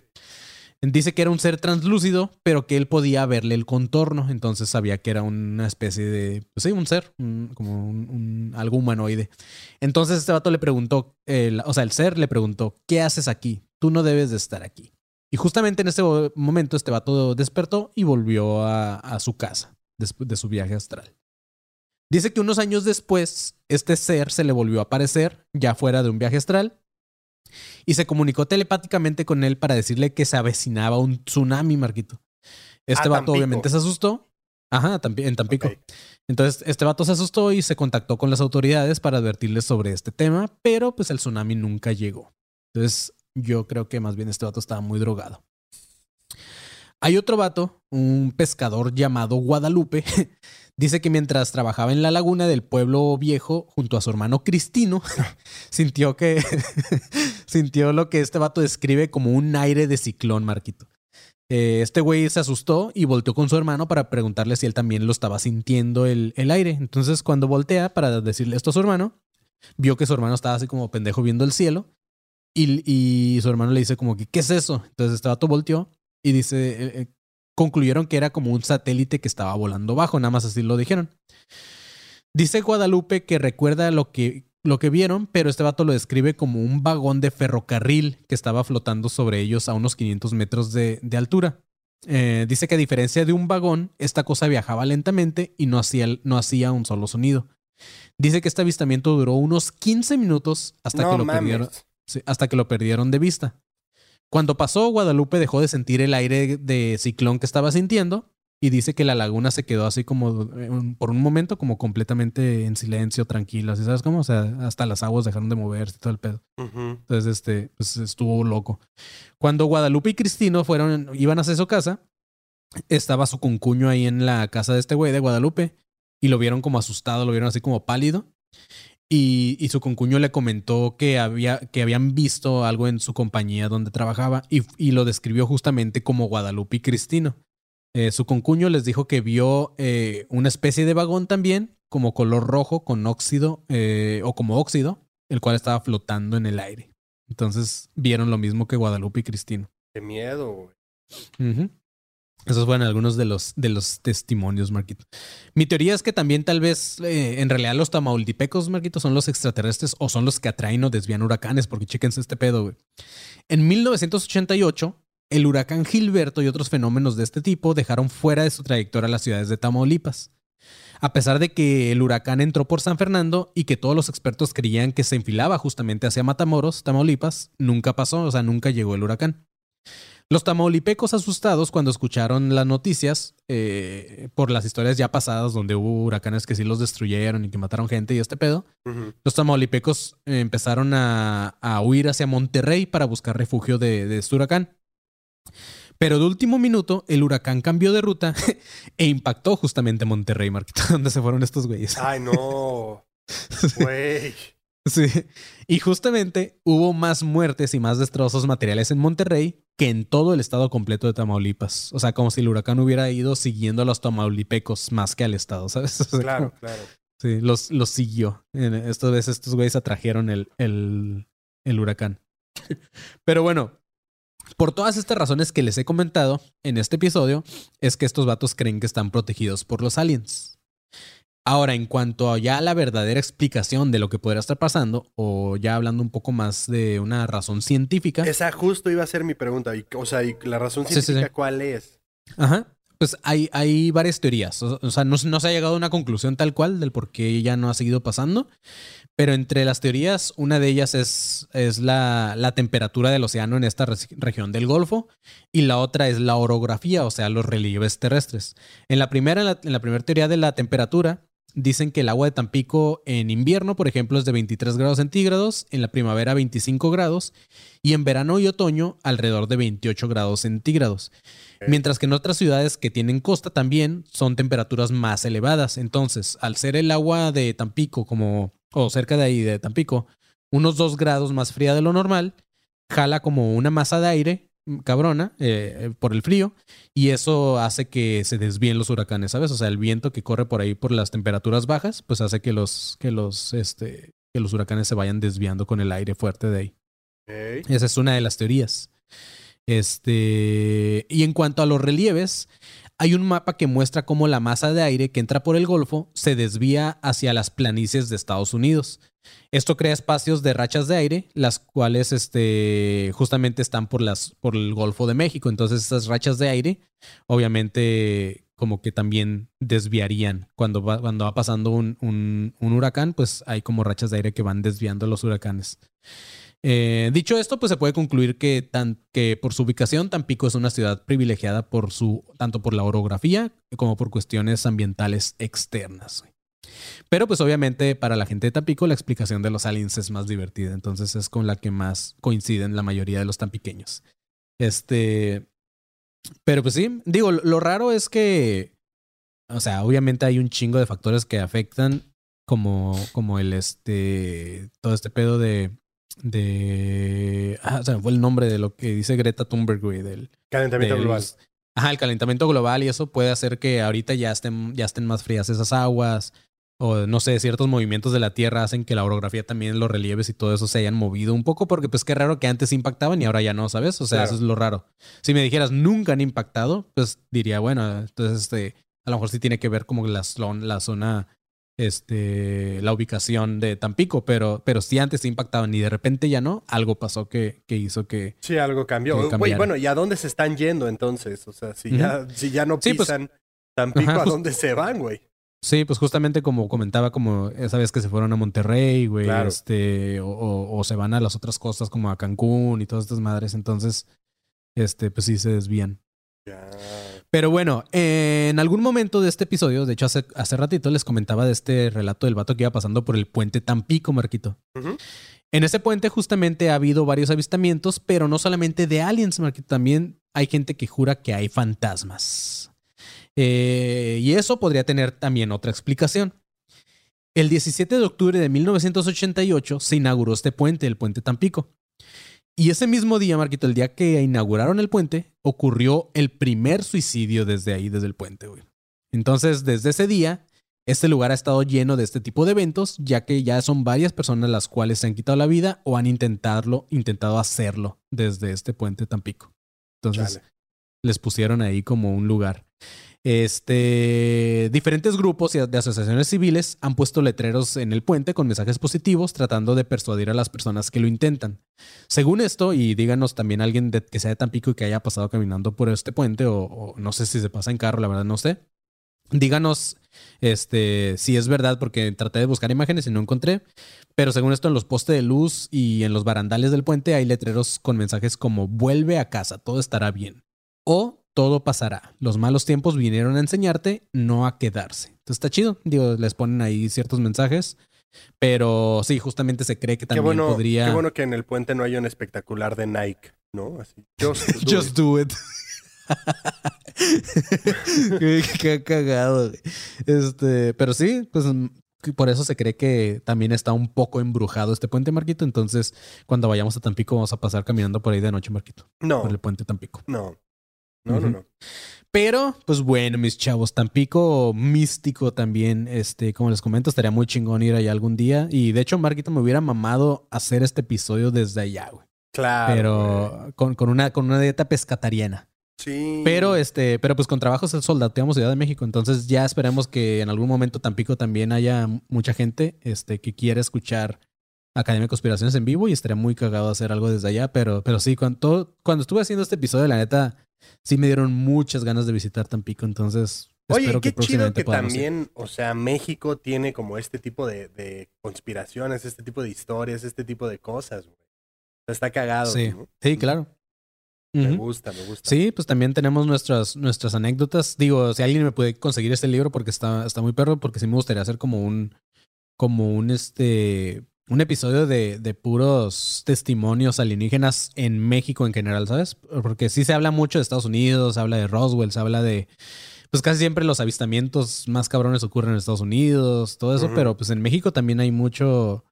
S1: Dice que era un ser translúcido, pero que él podía verle el contorno, entonces sabía que era una especie de, pues sí, un ser, un- como un, un- algo humanoide. Entonces este vato le preguntó, el- o sea, el ser le preguntó, ¿qué haces aquí? Tú no debes de estar aquí. Y justamente en ese mo- momento este vato despertó y volvió a, a su casa después de su viaje astral. Dice que unos años después, este ser se le volvió a aparecer, ya fuera de un viaje astral, y se comunicó telepáticamente con él para decirle que se avecinaba un tsunami, Marquito. Este
S2: Ah,
S1: vato
S2: Tampico.
S1: obviamente se asustó. Ajá, en Tampico. Entonces, este vato se asustó y se contactó con las autoridades para advertirles sobre este tema, pero pues el tsunami nunca llegó. Entonces, yo creo que más bien este vato estaba muy drogado. Hay otro vato, un pescador llamado Guadalupe, dice que mientras trabajaba en la laguna del pueblo viejo junto a su hermano Cristino, sintió que sintió lo que este vato describe como un aire de ciclón, Marquito. Eh, este güey se asustó y volteó con su hermano para preguntarle si él también lo estaba sintiendo el, el aire. Entonces, cuando voltea para decirle esto a su hermano, vio que su hermano estaba así como pendejo viendo el cielo. Y, y su hermano le dice como que, ¿qué es eso? Entonces este vato volteó y dice, eh, eh, concluyeron que era como un satélite que estaba volando bajo, nada más así lo dijeron. Dice Guadalupe que recuerda lo que, lo que vieron, pero este vato lo describe como un vagón de ferrocarril que estaba flotando sobre ellos a unos 500 metros de, de altura. Eh, dice que a diferencia de un vagón, esta cosa viajaba lentamente y no hacía, no hacía un solo sonido. Dice que este avistamiento duró unos 15 minutos hasta
S2: no
S1: que lo perdieron. Hasta que lo perdieron de vista. Cuando pasó, Guadalupe dejó de sentir el aire de ciclón que estaba sintiendo y dice que la laguna se quedó así como eh, por un momento como completamente en silencio, tranquila, ¿sí sabes cómo? O sea, hasta las aguas dejaron de moverse y todo el pedo. Entonces, este, pues estuvo loco. Cuando Guadalupe y Cristino fueron, iban hacia su casa, estaba su concuño ahí en la casa de este güey de Guadalupe y lo vieron como asustado, lo vieron así como pálido. Y, y su concuño le comentó que, había, que habían visto algo en su compañía donde trabajaba y, y lo describió justamente como Guadalupe y Cristino. Eh, su concuño les dijo que vio eh, una especie de vagón también, como color rojo con óxido eh, o como óxido, el cual estaba flotando en el aire. Entonces vieron lo mismo que Guadalupe y Cristino.
S2: Qué miedo, güey.
S1: Esos fueron algunos de los, de los testimonios, Marquito. Mi teoría es que también tal vez eh, en realidad los tamaultipecos, Marquito, son los extraterrestres o son los que atraen o desvían huracanes, porque chéquense este pedo, güey. En 1988, el huracán Gilberto y otros fenómenos de este tipo dejaron fuera de su trayectoria las ciudades de Tamaulipas. A pesar de que el huracán entró por San Fernando y que todos los expertos creían que se enfilaba justamente hacia Matamoros, Tamaulipas, nunca pasó, o sea, nunca llegó el huracán. Los tamaulipecos asustados cuando escucharon las noticias eh, por las historias ya pasadas donde hubo huracanes que sí los destruyeron y que mataron gente y este pedo, los tamaulipecos empezaron a, a huir hacia Monterrey para buscar refugio de, de este huracán. Pero de último minuto, el huracán cambió de ruta e impactó justamente Monterrey, Marquito, donde se fueron estos güeyes.
S2: Ay, no. Güey.
S1: Sí. Y justamente hubo más muertes y más destrozos materiales en Monterrey que en todo el estado completo de Tamaulipas. O sea, como si el huracán hubiera ido siguiendo a los tamaulipecos más que al estado, ¿sabes? O sea,
S2: Claro,
S1: como-
S2: claro.
S1: Sí, los, los siguió. Esta vez estos güeyes atrajeron el, el, el huracán. Pero bueno, por todas estas razones que les he comentado en este episodio, es que estos vatos creen que están protegidos por los aliens. Ahora, en cuanto a ya la verdadera explicación de lo que podría estar pasando, o ya hablando un poco más de una razón científica,
S2: Esa justo iba a ser mi pregunta. Y, o sea, y la razón
S1: Sí, sí,
S2: científica,
S1: sí.
S2: ¿cuál es?
S1: Ajá. Pues hay, hay varias teorías. O, o sea, no, no se ha llegado a una conclusión tal cual del por qué ya no ha seguido pasando. Pero entre las teorías, una de ellas es, es la, la temperatura del océano en esta región del Golfo. Y la otra es la orografía, o sea, los relieves terrestres. En la primera, en la, en la primera teoría de la temperatura, dicen que el agua de Tampico en invierno, por ejemplo, es de 23 grados centígrados, en la primavera 25 grados y en verano y otoño alrededor de 28 grados centígrados. Mientras que en otras ciudades que tienen costa también son temperaturas más elevadas. Entonces, al ser el agua de Tampico como, o cerca de ahí de Tampico, unos 2 grados más fría de lo normal, jala como una masa de aire cabrona eh, eh, por el frío y eso hace que se desvíen los huracanes, ¿sabes? O sea, el viento que corre por ahí por las temperaturas bajas, pues hace que los, que los, este, que los huracanes se vayan desviando con el aire fuerte de ahí. Esa es una de las teorías. Este, y en cuanto a los relieves, hay un mapa que muestra cómo la masa de aire que entra por el Golfo se desvía hacia las planicies de Estados Unidos. Esto crea espacios de rachas de aire, las cuales este, justamente están por, las, por el Golfo de México. Entonces, esas rachas de aire, obviamente, como que también desviarían. Cuando va, cuando va pasando un, un- huracán, pues hay como rachas de aire que van desviando los huracanes. Eh, dicho esto, pues se puede concluir que, tan, que por su ubicación, Tampico es una ciudad privilegiada por su, tanto por la orografía como por cuestiones ambientales externas. Pero pues obviamente para la gente de Tampico la explicación de los aliens es más divertida, entonces es con la que más coinciden la mayoría de los tampiqueños. Este, pero pues sí, digo, lo- raro es que, o sea, obviamente hay un chingo de factores que afectan como, como el este, todo este pedo de, de, ah, se me fue el nombre de lo que dice Greta Thunberg, güey, del,
S2: Calentamiento
S1: del-
S2: global.
S1: Ajá, el calentamiento global y eso puede hacer que ahorita ya estén, ya estén más frías esas aguas. O no sé, ciertos movimientos de la Tierra hacen que la orografía también, los relieves y todo eso se hayan movido un poco, porque pues qué raro que antes impactaban y ahora ya no, ¿sabes? O sea,
S2: Claro.
S1: eso es lo raro. Si me dijeras nunca han impactado, pues diría, bueno, entonces este, a lo mejor sí tiene que ver como la, la zona, este, la ubicación de Tampico, pero, pero si antes sí impactaban y de repente ya no, algo pasó que, que hizo que,
S2: Sí, algo cambió. Güey, bueno, ¿y a dónde se están yendo entonces? O sea, si, ya, si ya no
S1: Sí, pues-
S2: pisan Tampico,
S1: Ajá,
S2: ¿a
S1: pues-
S2: dónde se van, güey?
S1: Sí, pues justamente como comentaba, como esa vez que se fueron a Monterrey, güey,
S2: Claro.
S1: este, o, o- o se van a las otras costas como a Cancún y todas estas madres, entonces, este, pues sí se desvían. Pero bueno, eh, en algún momento de este episodio, de hecho hace, hace ratito les comentaba de este relato del vato que iba pasando por el puente Tampico, Marquito. En ese puente justamente ha habido varios avistamientos, pero no solamente de aliens, Marquito, también hay gente que jura que hay fantasmas. Eh, y eso podría tener también otra explicación. El 17 de octubre de 1988 se inauguró este puente, el puente Tampico. Y ese mismo día, Marquito, el día que inauguraron el puente, ocurrió el primer suicidio desde ahí, desde el puente, güey. Entonces, desde ese día, este lugar ha estado lleno de este tipo de eventos, ya que ya son varias personas las cuales se han quitado la vida o han intentarlo, intentado hacerlo desde este puente Tampico. Entonces. Les pusieron ahí como un lugar. Este, diferentes grupos de asociaciones civiles han puesto letreros en el puente con mensajes positivos tratando de persuadir a las personas que lo intentan. Según esto, y díganos también alguien de- que sea de Tampico y que haya pasado caminando por este puente o, o no sé si se pasa en carro, la verdad no sé. Díganos este, si es verdad, porque traté de buscar imágenes y no encontré. Pero según esto, en los postes de luz y en los barandales del puente hay letreros con mensajes como vuelve a casa, todo estará bien. O todo pasará. Los malos tiempos vinieron a enseñarte, no a quedarse. Entonces está chido. Digo, les ponen ahí ciertos mensajes. Pero sí, justamente se cree que
S2: Qué
S1: también
S2: bueno,
S1: podría.
S2: qué bueno que en el puente no haya un espectacular de Nike, ¿no? Así. Just do
S1: Just
S2: it.
S1: do it. qué, qué cagado. Este, pero sí, pues mm, por eso se cree que también está un poco embrujado este puente, Marquito. Entonces, cuando vayamos a Tampico, vamos a pasar caminando por ahí de noche, Marquito.
S2: No,
S1: Por el puente Tampico.
S2: no. No, no, no.
S1: Pero, pues bueno, mis chavos, Tampico místico también, este, como les comento, estaría muy chingón ir allá algún día. Y de hecho, Marquito me hubiera mamado hacer este episodio desde allá, güey.
S2: Claro.
S1: Pero con, con una, con una dieta pescatariana.
S2: Sí.
S1: Pero este, pero pues con trabajos el soldateamos Ciudad de México. Entonces ya esperemos que en algún momento Tampico también haya mucha gente este, que quiera escuchar Academia de Conspiraciones en vivo y estaría muy cagado hacer algo desde allá. Pero, pero sí, cuando, cuando estuve haciendo este episodio, la neta, sí me dieron muchas ganas de visitar Tampico. Entonces,
S2: Oye,
S1: espero
S2: qué
S1: que
S2: chido
S1: próximamente
S2: que
S1: ir.
S2: también, o sea, México tiene como este tipo de, de conspiraciones, este tipo de historias, este tipo de cosas, güey. O sea, está cagado.
S1: Sí,
S2: ¿no?
S1: sí, claro.
S2: Me gusta, me gusta.
S1: Sí, pues también tenemos nuestras, nuestras anécdotas. Digo, si alguien me puede conseguir este libro porque está, está muy perro, porque sí me gustaría hacer como un, como un este, un episodio de, de puros testimonios alienígenas en México en general, ¿sabes? Porque sí se habla mucho de Estados Unidos, se habla de Roswell, se habla de, pues casi siempre los avistamientos más cabrones ocurren en Estados Unidos, todo eso, pero pues en México también hay mucho,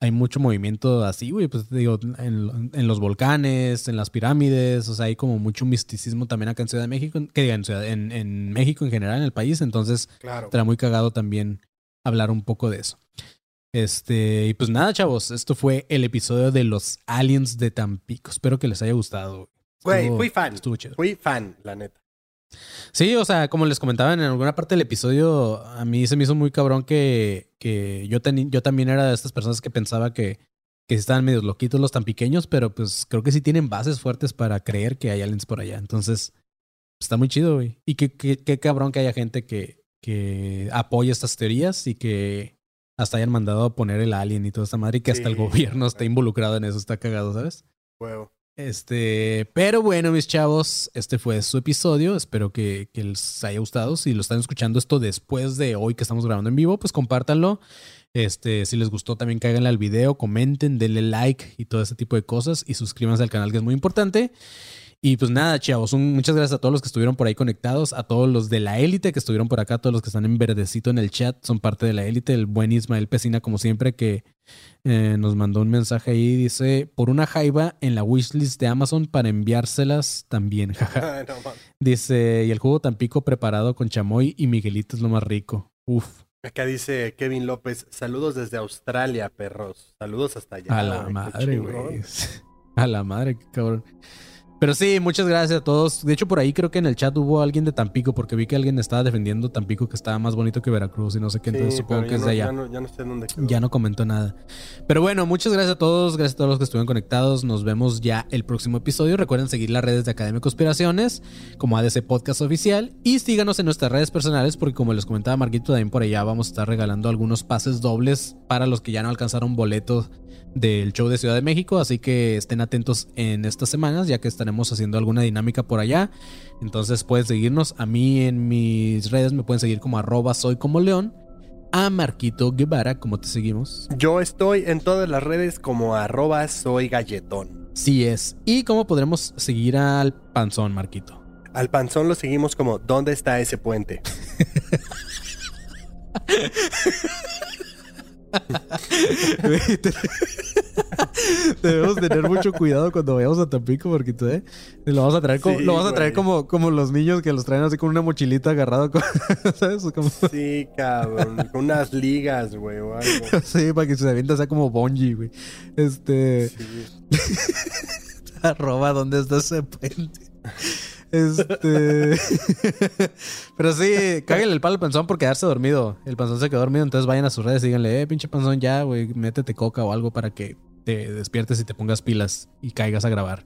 S1: hay mucho movimiento así, güey, pues digo, en, en los volcanes, en las pirámides, o sea, hay como mucho misticismo también acá en Ciudad de México, que diga, en, Ciudad- en, en México en general, en el país, entonces
S2: Claro.
S1: estará muy cagado también hablar un poco de eso. Este, y pues nada, chavos, esto fue el episodio de los aliens de Tampico. Espero que les haya gustado.
S2: Güey, fui fan.
S1: Estuvo chido.
S2: Fui fan, la neta.
S1: Sí, o sea, como les comentaba en alguna parte del episodio, a mí se me hizo muy cabrón que, que yo, teni- yo también era de estas personas que pensaba que, que estaban medios loquitos los tan pequeños, pero pues creo que sí tienen bases fuertes para creer que hay aliens por allá. Entonces, está muy chido, güey. Y qué, qué, qué cabrón que haya gente que, que apoya estas teorías y que hasta hayan mandado a poner el alien y toda esta madre y que hasta el gobierno
S2: güey.
S1: involucrado en eso. Está cagado, ¿sabes?
S2: Huevo.
S1: Este, pero bueno, mis chavos, este fue su episodio. Espero que, que les haya gustado. Si lo están escuchando esto después de hoy que estamos grabando en vivo, pues compártanlo. Este, si les gustó, también cáiganle al video, comenten, denle like y todo ese tipo de cosas. Y suscríbanse al canal, que es muy importante. Y pues nada, chavos, un- muchas gracias a todos los que estuvieron por ahí conectados, a todos los de la élite que estuvieron por acá, todos los que están en verdecito en el chat, son parte de la élite. El buen Ismael Pesina, como siempre, que eh, nos mandó un mensaje ahí, dice, por una jaiba en la wishlist de Amazon para enviárselas también, jaja. Dice, y el jugo Tampico preparado con chamoy y Miguelito es lo más rico. Uf,
S2: Acá dice Kevin López, saludos desde Australia, perros. Saludos hasta allá.
S1: a la madre, güey. A la madre, qué cabrón. Pero sí, muchas gracias a todos. De hecho, por ahí creo que en el chat hubo alguien de Tampico, porque vi que alguien estaba defendiendo Tampico que estaba más bonito que Veracruz y no sé qué, entonces
S2: Sí,
S1: supongo que es
S2: no-
S1: de allá.
S2: Ya no, ya no sé dónde quedó.
S1: Ya no comentó nada. Pero bueno, muchas gracias a todos. Gracias a todos los que estuvieron conectados. Nos vemos ya el próximo episodio. Recuerden seguir las redes de Academia de Conspiraciones como ADC Podcast Oficial. Y síganos en nuestras redes personales porque como les comentaba Marquito, también por allá vamos a estar regalando algunos pases dobles para los que ya no alcanzaron boletos del show de Ciudad de México. Así que estén atentos en estas semanas ya que estaremos haciendo alguna dinámica por allá. Entonces pueden seguirnos. A mí en mis redes me pueden seguir como arroba soy como león a Marquito Guevara, como te seguimos.
S2: Yo estoy en todas las redes como arroba soy galletón.
S1: Sí es. ¿Y cómo podremos seguir al panzón, Marquito?
S2: Al panzón lo seguimos como ¿Dónde está ese puente?
S1: Debemos tener mucho cuidado cuando vayamos a Tampico, Marquito, ¿eh? Lo vamos a traer como,
S2: Sí,
S1: lo vamos a traer como, como los niños que los traen así con una mochilita agarrado, con- ¿sabes? Como-
S2: Sí, cabrón. con unas ligas, güey, o algo.
S1: sí, para que se avienta sea como Bonji, güey. Este.
S2: Sí.
S1: Arroba, ¿dónde está ese puente? Este. Pero sí, cáguenle el palo al panzón por quedarse dormido. El panzón se quedó dormido, entonces vayan a sus redes y díganle, eh, pinche panzón, ya, güey, métete coca o algo para que te despiertes y te pongas pilas y caigas a grabar.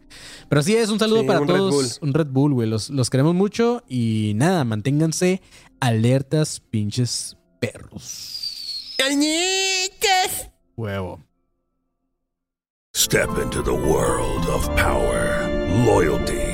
S1: Pero sí, es un saludo
S2: Sí,
S1: para
S2: un Red
S1: todos. Un Red Bull, güey. Los, los queremos mucho y nada, manténganse Alertas, pinches perros. Huevo.
S7: Step into the world of power, loyalty,